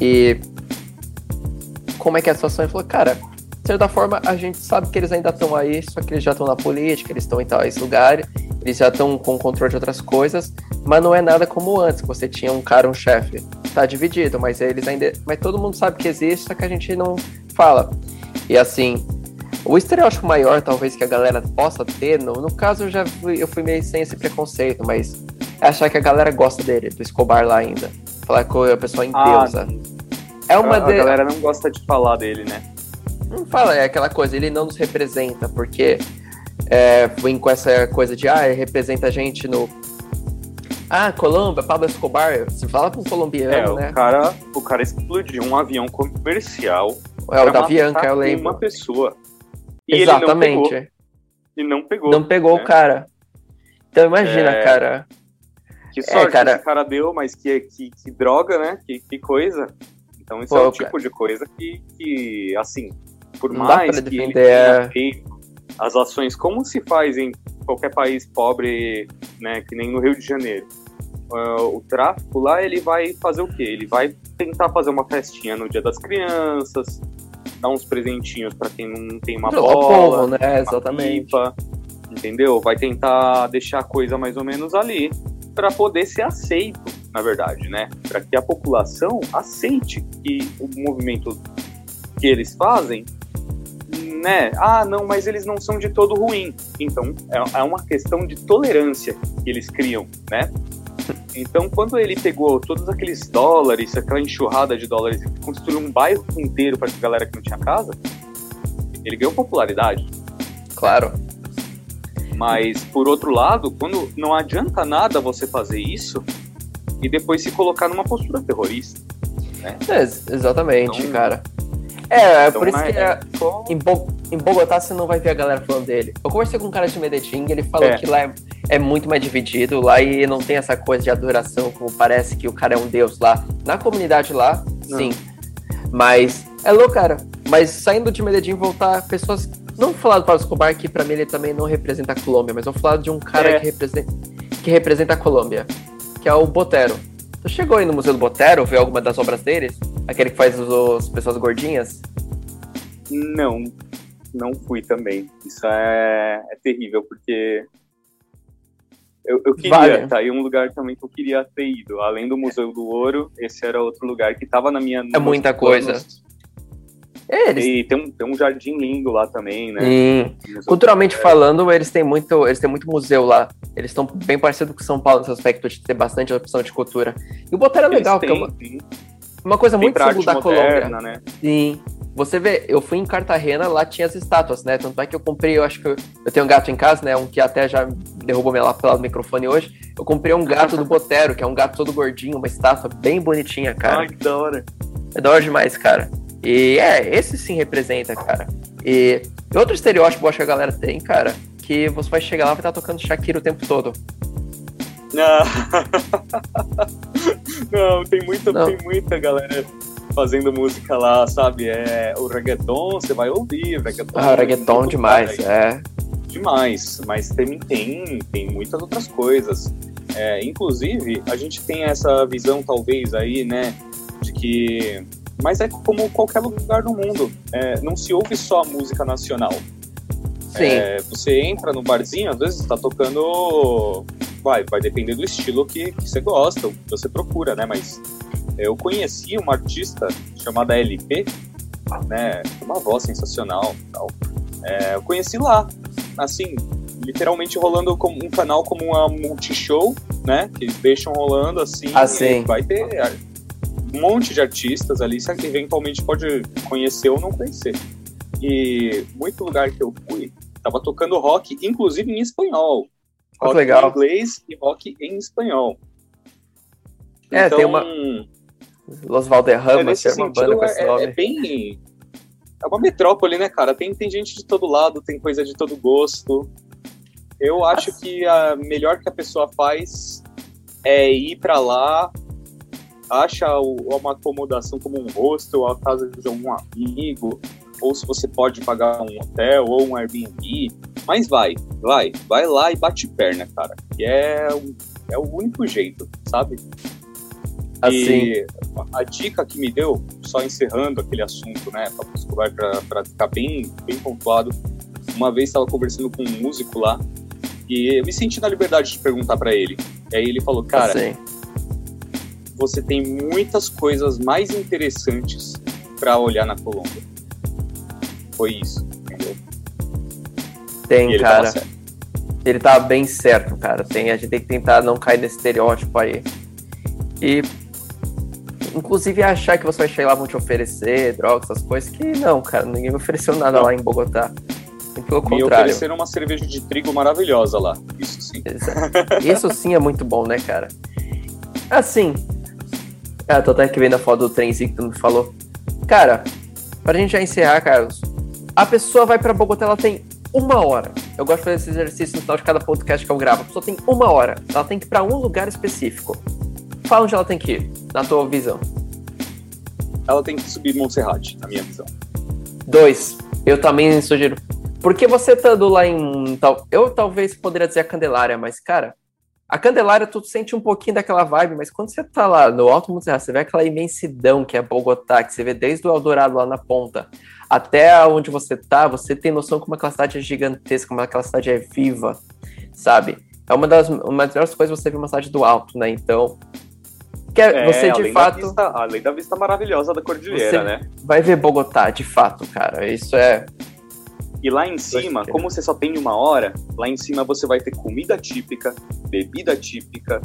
E como é que é a situação? Ele falou, cara, de certa forma, a gente sabe que eles ainda estão aí, só que eles já estão na política, eles estão em tais lugares, eles já estão com controle de outras coisas, mas não é nada como antes, que você tinha um cara, um chefe. Tá dividido, mas eles ainda. Mas todo mundo sabe que existe, só que a gente não fala. E assim, o estereótipo maior, talvez, que a galera possa ter, no, no caso eu já fui, eu fui meio sem esse preconceito, mas é achar que a galera gosta dele, do Escobar lá ainda. Falar que a pessoa em deusa. Ah, é uma a, de... a galera não gosta de falar dele, né? Não fala, é aquela coisa, ele não nos representa, porque é, vem com essa coisa de, ah, ele representa a gente no. Ah, Colômbia, Pablo Escobar, você fala com colombiano, é, né? O cara, o cara explodiu um avião comercial. É o da Bianca, eu lembro. Uma pessoa. E Exatamente. Ele não pegou. E não pegou. Não pegou né? o cara. Então imagina, é... cara. Que sorte é, cara... esse cara deu, mas que, que, que droga, né? Que, que coisa. Então isso Pô, é o tipo de coisa que, que assim, por não mais que ele tenha feito as ações como se faz em qualquer país pobre, né, que nem no Rio de Janeiro. Uh, o tráfico lá, ele vai fazer o quê? Ele vai tentar fazer uma festinha no Dia das Crianças, dar uns presentinhos para quem não tem uma bola, povo, né? uma Exatamente. pipa, entendeu? Vai tentar deixar a coisa mais ou menos ali para poder ser aceito, na verdade, né? Para que a população aceite que o movimento que eles fazem, né? Ah, não, mas eles não são de todo ruim. Então, é, é uma questão de tolerância que eles criam, né? Então, quando ele pegou todos aqueles dólares, aquela enxurrada de dólares, e construiu um bairro inteiro para a galera que não tinha casa, ele ganhou popularidade. Claro. Mas, por outro lado, quando não adianta nada você fazer isso e depois se colocar numa postura terrorista. É, ex- exatamente, Então- cara. É, é Então, por isso é- que é- só- em, Bo- em Bogotá você não vai ver a galera falando dele. Eu conversei com um cara de Medellín, ele falou É. que lá é, é muito mais dividido, lá e não tem essa coisa de adoração, como parece que o cara é um deus lá. Na comunidade lá, Não. sim. Mas é louco, cara. Mas saindo de Medellín, voltar pessoas. Não vou falar do Pablo Escobar, que pra mim ele também não representa a Colômbia, mas eu vou falar de um cara É. que, representa, que representa a Colômbia, que é o Botero. Tu chegou aí no Museu do Botero, ver alguma das obras deles? Aquele que faz os, as pessoas gordinhas? Não, não fui também. Isso é, é terrível, porque eu, eu queria, Vale. tá aí um lugar também que eu queria ter ido. Além do Museu do Ouro, esse era outro lugar que tava na minha. É muita coisa. É, eles E tem um, tem um jardim lindo lá também, né? Culturalmente falando, eles têm muito, eles têm muito museu lá. Eles estão bem parecidos com São Paulo nesse aspecto de ter bastante opção de cultura. E o Botero é legal, porque têm, sim. Uma coisa muito símbolo da Colômbia. né? Sim. Você vê, eu fui em Cartagena, lá tinha as estátuas, né? Tanto é que eu comprei, eu acho que eu, eu tenho um gato em casa, né? Um que até já derrubou minha lapela do microfone hoje. Eu comprei um gato do Botero, que é um gato todo gordinho, uma estátua bem bonitinha, cara. Ai, que da hora. É da hora demais, cara. E é, esse sim representa, cara. E outro estereótipo eu acho que a galera tem, cara, que você vai chegar lá e vai estar tocando Shakira o tempo todo. Não, tem muita, Não. tem muita galera fazendo música lá, sabe? É, o reggaeton, você vai ouvir, o reggaeton. Ah, reggaeton demais, é. demais, mas tem, tem, tem muitas outras coisas. É, inclusive, a gente tem essa visão, talvez, aí, né, de que. Mas é como qualquer lugar do mundo. É, não se ouve só música nacional. Sim. É, você entra no barzinho, às vezes está tocando. Vai, vai depender do estilo que, que você gosta, que você procura, né? Mas eu conheci uma artista chamada LP, né? Uma voz sensacional e tal. É, eu conheci lá, assim, literalmente rolando como um canal como uma multishow, né? Que eles deixam rolando assim. Ah, e sim. Vai ter ar- um monte de artistas ali, você eventualmente pode conhecer ou não conhecer. E muito lugar que eu fui, tava tocando rock, inclusive em espanhol. Rock legal. em inglês e rock em espanhol. É, então, tem uma- Los Valderramas, é, era uma banda com esse é, nome. é bem. É uma metrópole, né, cara? Tem, tem gente de todo lado, tem coisa de todo gosto. Eu acho que a melhor que a pessoa faz é ir pra lá, acha uma acomodação como um hostel, a casa de algum amigo, ou se você pode pagar um hotel ou um Airbnb. Mas vai, vai, vai lá e bate perna, cara. Que é, o- é o único jeito, sabe? Assim, E a dica que me deu, só encerrando aquele assunto, né, pra ficar bem, bem pontuado, uma vez estava conversando com um músico lá e eu me senti na liberdade de perguntar pra ele. E aí ele falou, cara, assim. você tem muitas coisas mais interessantes pra olhar na Colômbia. Foi isso, entendeu? Tem, ele cara. Ele tá bem certo, cara. Tem, a gente tem que tentar não cair nesse estereótipo aí. E inclusive achar que você vai chegar lá vão te oferecer drogas, essas coisas, que não, cara, ninguém me ofereceu nada Não. lá em Bogotá. E pelo Me contrário. ofereceram uma cerveja de trigo maravilhosa lá, isso sim. Isso sim é muito bom, né, cara? Assim. Ah, tô até aqui vendo a foto do trenzinho que tu me falou. Cara, pra gente já encerrar, Carlos, a pessoa vai pra Bogotá, ela tem uma hora. Eu gosto de fazer esse exercício no final de cada podcast que eu gravo. A pessoa tem uma hora. Ela tem que ir pra um lugar específico. Fala onde ela tem que ir, na tua visão. Ela tem que subir Monserrate, na minha visão. Dois, eu também sugiro. Porque você estando lá em. Tal, eu talvez poderia dizer a Candelária, mas, cara, A Candelária, tu sente um pouquinho daquela vibe, mas quando você tá lá no Alto Monserrat, você vê aquela imensidão que é Bogotá, que você vê desde o Eldorado lá na ponta até onde você tá, você tem noção como aquela cidade é gigantesca, como aquela cidade é viva, sabe? É uma das, uma das melhores coisas você ver uma cidade do alto, né? Então, quer, é, você de fato. Vista, além da vista maravilhosa da cordilheira, né? Vai ver Bogotá, de fato, cara. Isso é e lá em cima, como você só tem uma hora, lá em cima você vai ter comida típica, bebida típica,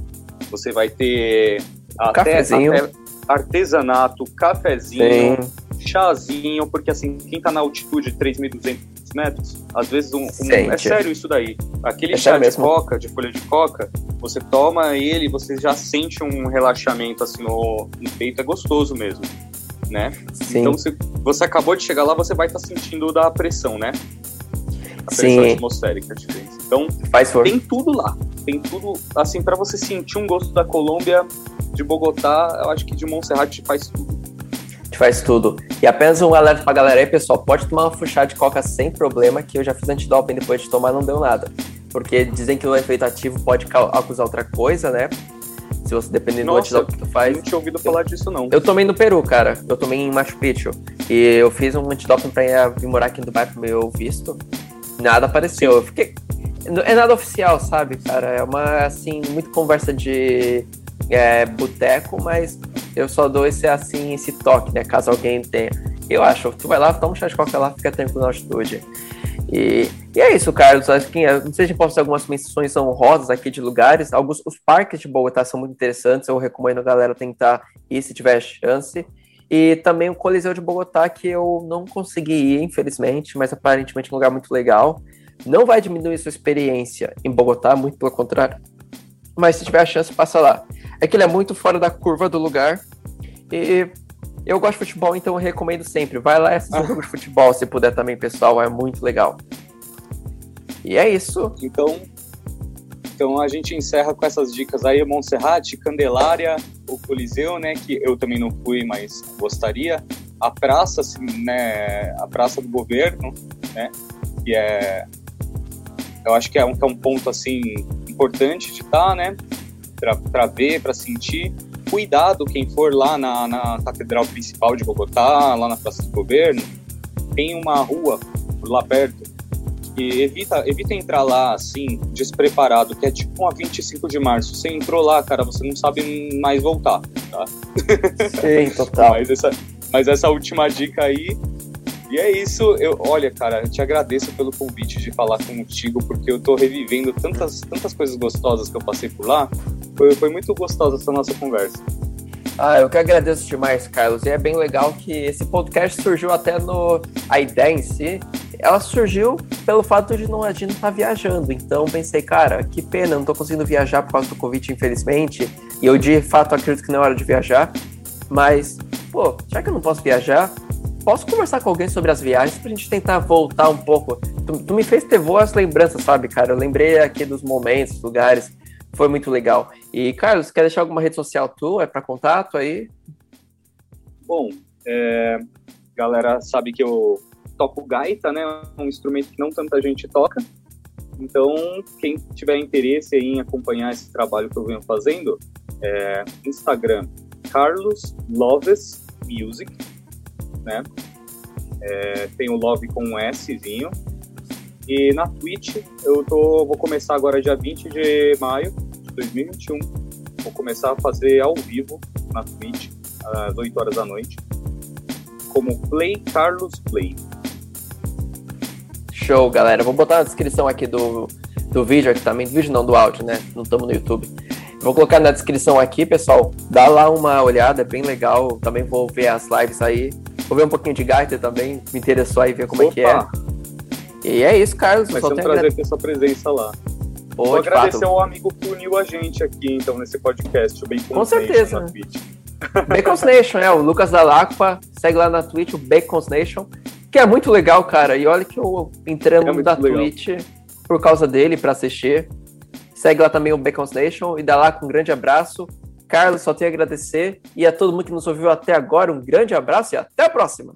você vai ter até, cafezinho. Até artesanato, cafezinho, Sim. Chazinho, porque assim, quem tá na altitude de 3.200 metros, às vezes um, um é sério isso daí. Aquele é chá de mesmo. coca, de folha de coca, você toma ele, você já sente um relaxamento assim no, no peito, é gostoso mesmo né? Sim. Então, se você acabou de chegar lá, você vai estar tá sentindo da pressão, né? A pressão Sim. atmosférica diferente. Então, Faz tem tudo lá. Tem tudo, assim, para você sentir um gosto da Colômbia, de Bogotá, eu acho que de Montserrat faz tudo. Faz tudo. E apenas um alerta pra galera aí, pessoal, pode tomar uma fuxada de coca sem problema, que eu já fiz antidoping depois de tomar, não deu nada. Porque dizem que o efeito ativo pode acusar outra coisa, né? Se você depender do antidoping que tu faz. Não tinha ouvido falar disso, não. Eu tomei no Peru, cara. Eu tomei em Machu Picchu. E eu fiz um antidoping pra vir morar aqui em Dubai pro meu visto. Nada apareceu. Eu fiquei. É nada oficial, sabe, cara? É uma, assim, muito conversa de é, boteco, mas eu só dou esse, assim, esse toque, né? Caso alguém tenha. Eu acho, tu vai lá, toma um chá de coca lá, fica tranquilo na altitude. E, e é isso, Carlos. Acho que não sei se posso fazer algumas menções honrosas aqui de lugares. Alguns os parques de Bogotá são muito interessantes. Eu recomendo a galera tentar ir se tiver chance. E também o Coliseu de Bogotá, que eu não consegui ir, infelizmente, mas aparentemente é um lugar muito legal. Não vai diminuir sua experiência em Bogotá, muito pelo contrário. Mas se tiver a chance, passa lá. É que ele é muito fora da curva do lugar. E eu gosto de futebol, então eu recomendo sempre. Vai lá e assista um jogo de futebol, se puder também, pessoal. É muito legal. E é isso. Então, então a gente encerra com essas dicas aí, Montserrat, Candelária, o Coliseu, né, que eu também não fui, mas gostaria. A praça, assim, né, a praça do governo, né, que é, eu acho que é um, que é um ponto, assim, importante de estar, né, para ver, para sentir cuidado quem for lá na, na Catedral Principal de Bogotá, lá na Praça do Governo, tem uma rua lá perto que evita, evita entrar lá assim, despreparado, que é tipo uma 25 de março. Você entrou lá, cara, você não sabe mais voltar, tá? Sim, total. mas, essa, mas essa última dica aí. E é isso, eu, olha, cara, eu te agradeço pelo convite de falar contigo, porque eu tô revivendo tantas, tantas coisas gostosas que eu passei por lá. Foi, foi muito gostosa essa nossa conversa. Ah, eu que agradeço demais, Carlos. E é bem legal que esse podcast surgiu até no. A ideia em si, ela surgiu pelo fato de não, estar tá viajando. Então pensei, cara, que pena, não tô conseguindo viajar por causa do Covid, infelizmente. E eu de fato acredito que não é hora de viajar. Mas, pô, já que eu não posso viajar, posso conversar com alguém sobre as viagens pra gente tentar voltar um pouco. Tu, tu me fez ter boas lembranças, sabe, cara? Eu lembrei aqui dos momentos, lugares foi muito legal. E, Carlos, quer deixar alguma rede social tua? É para contato aí? Bom, é, galera sabe que eu toco gaita, né? Um instrumento que não tanta gente toca. Então, quem tiver interesse em acompanhar esse trabalho que eu venho fazendo, é Instagram Carlos Loves Music, né? É, tem o Love com um Szinho, e na Twitch, eu tô, vou começar agora dia 20 de maio de 2021. Vou começar a fazer ao vivo na Twitch, às 8 horas da noite, como Play Carlos Play. Show, galera. Vou botar na descrição aqui do, do vídeo, aqui também, do vídeo não, do áudio, né? Não estamos no YouTube. Vou colocar na descrição aqui, pessoal. Dá lá uma olhada, é bem legal. Também vou ver as lives aí. Vou ver um pouquinho de Gaiter também. Me interessou aí ver como Opa. é que é. E é isso, Carlos. Vai ser um prazer ter sua presença lá. Pô, Vou agradecer fato. ao amigo que uniu a gente aqui, então, nesse podcast, o Bacon Com certeza. Na Twitch. Bacons Nation, é, o Lucas da Lacpa, segue lá na Twitch, o Bacons Nation, que é muito legal, cara. E olha que eu entrei no é da legal. Twitch por causa dele, para assistir. Segue lá também o Bacons Nation e dá lá com um grande abraço. Carlos, só tenho a agradecer. E a todo mundo que nos ouviu até agora, um grande abraço e até a próxima.